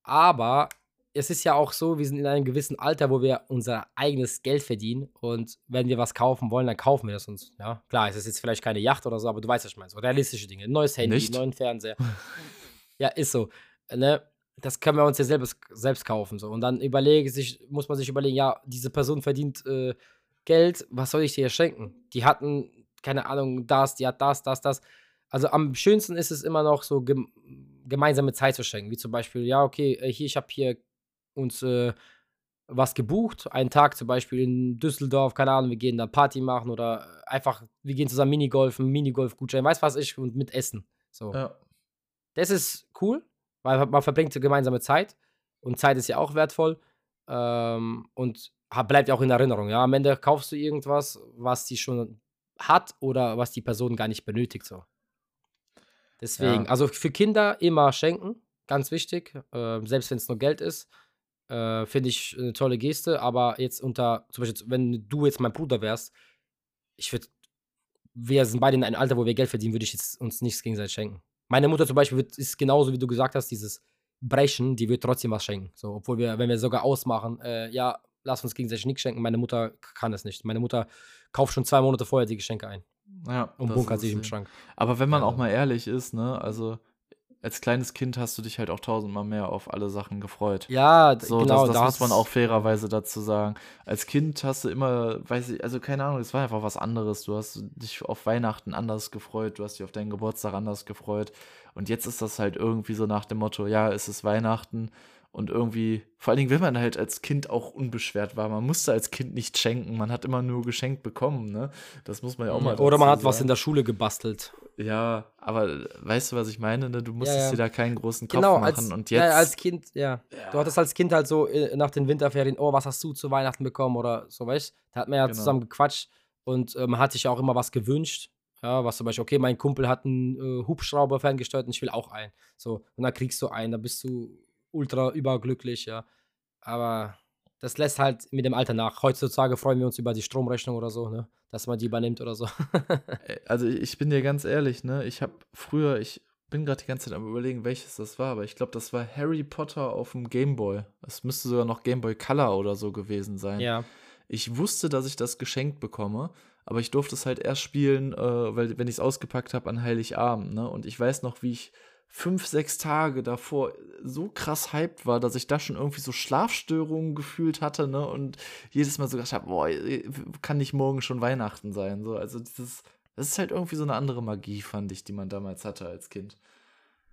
Aber es ist ja auch so, wir sind in einem gewissen Alter, wo wir unser eigenes Geld verdienen und wenn wir was kaufen wollen, dann kaufen wir das uns. Ja, klar, es ist jetzt vielleicht keine Yacht oder so, aber du weißt, was ich meine. So realistische Dinge. Ein neues Handy, Nicht? neuen Fernseher. ja, ist so. Ne? Das können wir uns ja selbst, selbst kaufen. So. Und dann überlege sich, muss man sich überlegen, ja, diese Person verdient äh, Geld, was soll ich dir schenken? Die hatten, keine Ahnung, das, die hat das, das, das. Also am schönsten ist es immer noch so gem gemeinsame Zeit zu schenken. Wie zum Beispiel, ja, okay, äh, hier, ich habe hier uns äh, was gebucht. Einen Tag zum Beispiel in Düsseldorf, keine Ahnung, wir gehen da Party machen oder einfach, wir gehen zusammen Minigolfen, Minigolf-Gutschein, weiß was ich, und mit Essen. So. Ja, Das ist cool, weil man verbringt so gemeinsame Zeit und Zeit ist ja auch wertvoll ähm, und bleibt ja auch in Erinnerung. Ja, am Ende kaufst du irgendwas, was die schon hat oder was die Person gar nicht benötigt. So. Deswegen, Ja. also für Kinder immer schenken, ganz wichtig, äh, selbst wenn es nur Geld ist. Äh, Finde ich eine tolle Geste, aber jetzt unter, zum Beispiel, wenn du jetzt mein Bruder wärst, ich würde, wir sind beide in einem Alter, wo wir Geld verdienen, würde ich jetzt uns nichts gegenseitig schenken. Meine Mutter zum Beispiel wird, ist genauso, wie du gesagt hast, dieses Brechen, die wird trotzdem was schenken. So, obwohl wir, wenn wir sogar ausmachen, äh, ja, lass uns gegenseitig nichts schenken. Meine Mutter kann es nicht. Meine Mutter kauft schon zwei Monate vorher die Geschenke ein. Ja, und das bunkert sich im. Schrank. Aber wenn man Ja. auch mal ehrlich ist, ne, also als kleines Kind hast du dich halt auch tausendmal mehr auf alle Sachen gefreut. Ja, So, genau, das, das da muss man auch fairerweise dazu sagen. Als Kind hast du immer, weiß ich, also keine Ahnung, es war einfach was anderes. Du hast dich auf Weihnachten anders gefreut, du hast dich auf deinen Geburtstag anders gefreut. Und jetzt ist das halt irgendwie so nach dem Motto, ja, es ist Weihnachten. Und irgendwie, vor allen Dingen, wenn man halt als Kind auch unbeschwert war, man musste als Kind nicht schenken, man hat immer nur geschenkt bekommen, ne? Das muss man ja auch mal Oder man hat was in sagen. der Schule gebastelt. Ja, aber weißt du, was ich meine? Ne? Du musstest ja. dir da keinen großen Kopf Genau, machen. als, und jetzt. ja, als Kind, ja. Ja. Du hattest als Kind halt so äh, nach den Winterferien, oh, was hast du zu Weihnachten bekommen oder so, weißt Da hat man ja Genau. zusammen gequatscht und äh, man hat sich ja auch immer was gewünscht. Ja, was zum Beispiel, okay, mein Kumpel hat einen äh, Hubschrauber ferngesteuert und ich will auch einen. So, und dann kriegst du einen, da bist du ultra überglücklich, ja. Aber das lässt halt mit dem Alter nach. Heutzutage freuen wir uns über die Stromrechnung oder so, ne? Dass man die übernimmt oder so. Also ich bin dir ganz ehrlich, ne? Ich habe früher, ich bin gerade die ganze Zeit am überlegen, welches das war, aber ich glaube, das war Harry Potter auf dem Game Boy. Es müsste sogar noch Game Boy Color oder so gewesen sein. ja. Ich wusste, dass ich das geschenkt bekomme, aber ich durfte es halt erst spielen, äh, weil wenn ich es ausgepackt habe an Heiligabend, ne? Und ich weiß noch, wie ich fünf, sechs Tage davor so krass hyped war, dass ich da schon irgendwie so Schlafstörungen gefühlt hatte, ne? Und jedes Mal so gedacht habe, boah, kann nicht morgen schon Weihnachten sein? So, also dieses, das ist halt irgendwie so eine andere Magie, fand ich, die man damals hatte als Kind.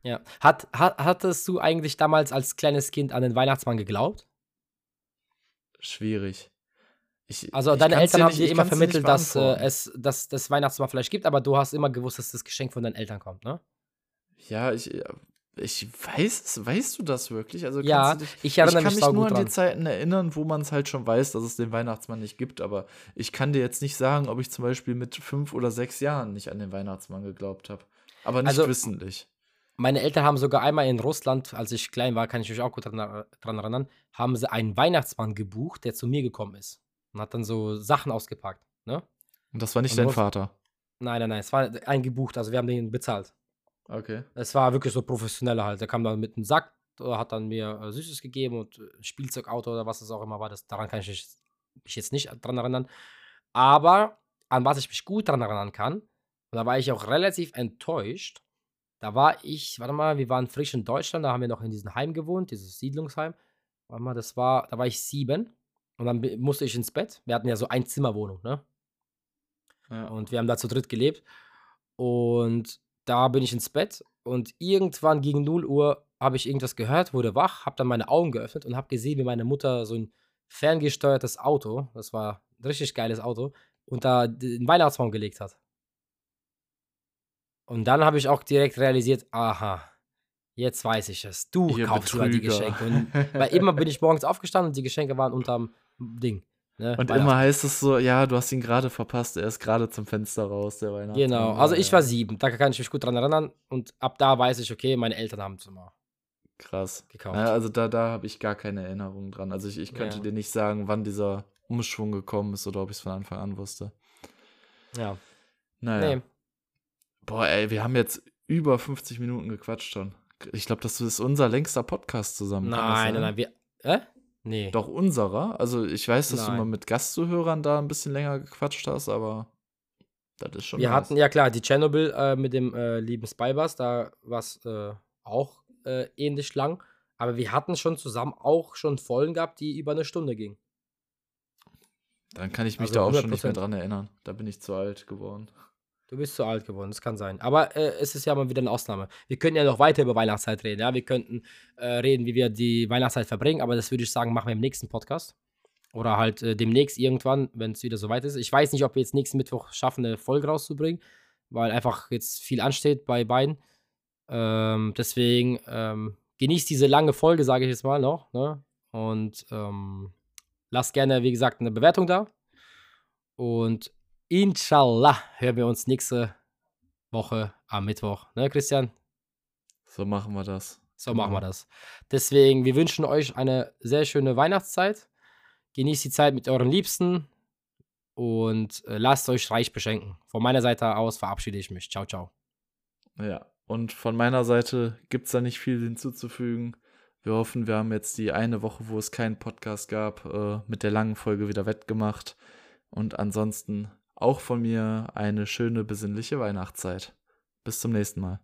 Ja. Hat, hat, hattest du eigentlich damals als kleines Kind an den Weihnachtsmann geglaubt? Schwierig. Ich, Also deine Eltern haben dir immer vermittelt, dass äh, es dass das Weihnachtsmann vielleicht gibt, aber du hast immer gewusst, dass das Geschenk von deinen Eltern kommt, ne? Ja, ich, ich weiß, weißt du das wirklich? Also Ja, dich, ich erinnere ich kann mich mich nur an die. Zeiten erinnern, wo man es halt schon weiß, dass es den Weihnachtsmann nicht gibt, aber ich kann dir jetzt nicht sagen, ob ich zum Beispiel mit fünf oder sechs Jahren nicht an den Weihnachtsmann geglaubt habe. Aber nicht Also, wissentlich. Meine Eltern haben sogar einmal in Russland, als ich klein war, kann ich mich auch gut dran, dran erinnern, haben sie einen Weihnachtsmann gebucht, der zu mir gekommen ist und hat dann so Sachen ausgepackt, ne? Und das war nicht Und dein Vater. Nein, nein, nein, es war ein gebucht, also wir haben den bezahlt. Okay. Es war wirklich so professioneller halt. Der kam dann mit einem Sack, äh, hat dann mir äh, Süßes gegeben und äh, Spielzeugauto oder was es auch immer war. Das, daran kann ich mich, jetzt nicht dran erinnern. Aber an was ich mich gut dran erinnern kann, und da war ich auch relativ enttäuscht, da war ich, warte mal, wir waren frisch in Deutschland, da haben wir noch in diesem Heim gewohnt, dieses Siedlungsheim. Warte mal, das war, da war ich sieben und dann musste ich ins Bett. Wir hatten ja so ein Zimmerwohnung, ne? Ja. Und wir haben da zu dritt gelebt. Und da bin ich ins Bett und irgendwann gegen 0 Uhr habe ich irgendwas gehört, wurde wach, habe dann meine Augen geöffnet und habe gesehen, wie meine Mutter so ein ferngesteuertes Auto, das war ein richtig geiles Auto, unter den Weihnachtsbaum gelegt hat. Und dann habe ich auch direkt realisiert, aha, jetzt weiß ich es. Du Ihr kaufst immer die Betrüger. Geschenke. Und, weil immer bin ich morgens aufgestanden und die Geschenke waren unterm Ding. Ne? Und immer heißt es so, ja, du hast ihn gerade verpasst, er ist gerade zum Fenster raus, der Weihnachtsmann. Genau, also ich war sieben, da kann ich mich gut dran erinnern. Und ab da weiß ich, okay, meine Eltern haben es immer Krass. gekauft. Ja, also da, da habe ich gar keine Erinnerung dran. Also ich, ich könnte Ja. dir nicht sagen, wann dieser Umschwung gekommen ist oder ob ich es von Anfang an wusste. ja. Naja. Nee. Boah, ey, wir haben jetzt über 50 Minuten gequatscht schon. Ich glaube, das ist unser längster Podcast zusammen. Nein, nein, nein, wir. Äh? Nee. Doch unserer. Also ich weiß, dass du Nein. mal mit Gastzuhörern da ein bisschen länger gequatscht hast, aber das ist schon Wir nice. hatten, ja klar, die Tschernobyl äh, mit dem äh, lieben Spybus, da war es äh, auch äh, ähnlich lang. Aber wir hatten schon zusammen auch schon Folgen gehabt, die über eine Stunde gingen. Dann kann ich mich Also da auch schon nicht mehr 100%. dran erinnern. Da bin ich zu alt geworden. Du bist zu alt geworden, das kann sein. Aber äh, es ist ja mal wieder eine Ausnahme. Wir können ja noch weiter über Weihnachtszeit reden. Ja? Wir könnten äh, reden, wie wir die Weihnachtszeit verbringen, aber das würde ich sagen, machen wir im nächsten Podcast. Oder halt äh, demnächst irgendwann, wenn es wieder soweit ist. Ich weiß nicht, ob wir jetzt nächsten Mittwoch schaffen, eine Folge rauszubringen, weil einfach jetzt viel ansteht bei beiden. Ähm, deswegen ähm, genießt diese lange Folge, sage ich jetzt mal noch. Ne? Und ähm, lasst gerne, wie gesagt, eine Bewertung da. Und inshallah hören wir uns nächste Woche am Mittwoch. Ne, Christian? So machen wir das. So genau. machen wir das. Deswegen, wir wünschen euch eine sehr schöne Weihnachtszeit. Genießt die Zeit mit euren Liebsten und äh, lasst euch reich beschenken. Von meiner Seite aus verabschiede ich mich. Ciao, ciao. Ja, und von meiner Seite gibt es da nicht viel hinzuzufügen. Wir hoffen, wir haben jetzt die eine Woche, wo es keinen Podcast gab, äh, mit der langen Folge wieder wettgemacht. Und ansonsten auch von mir eine schöne, besinnliche Weihnachtszeit. Bis zum nächsten Mal.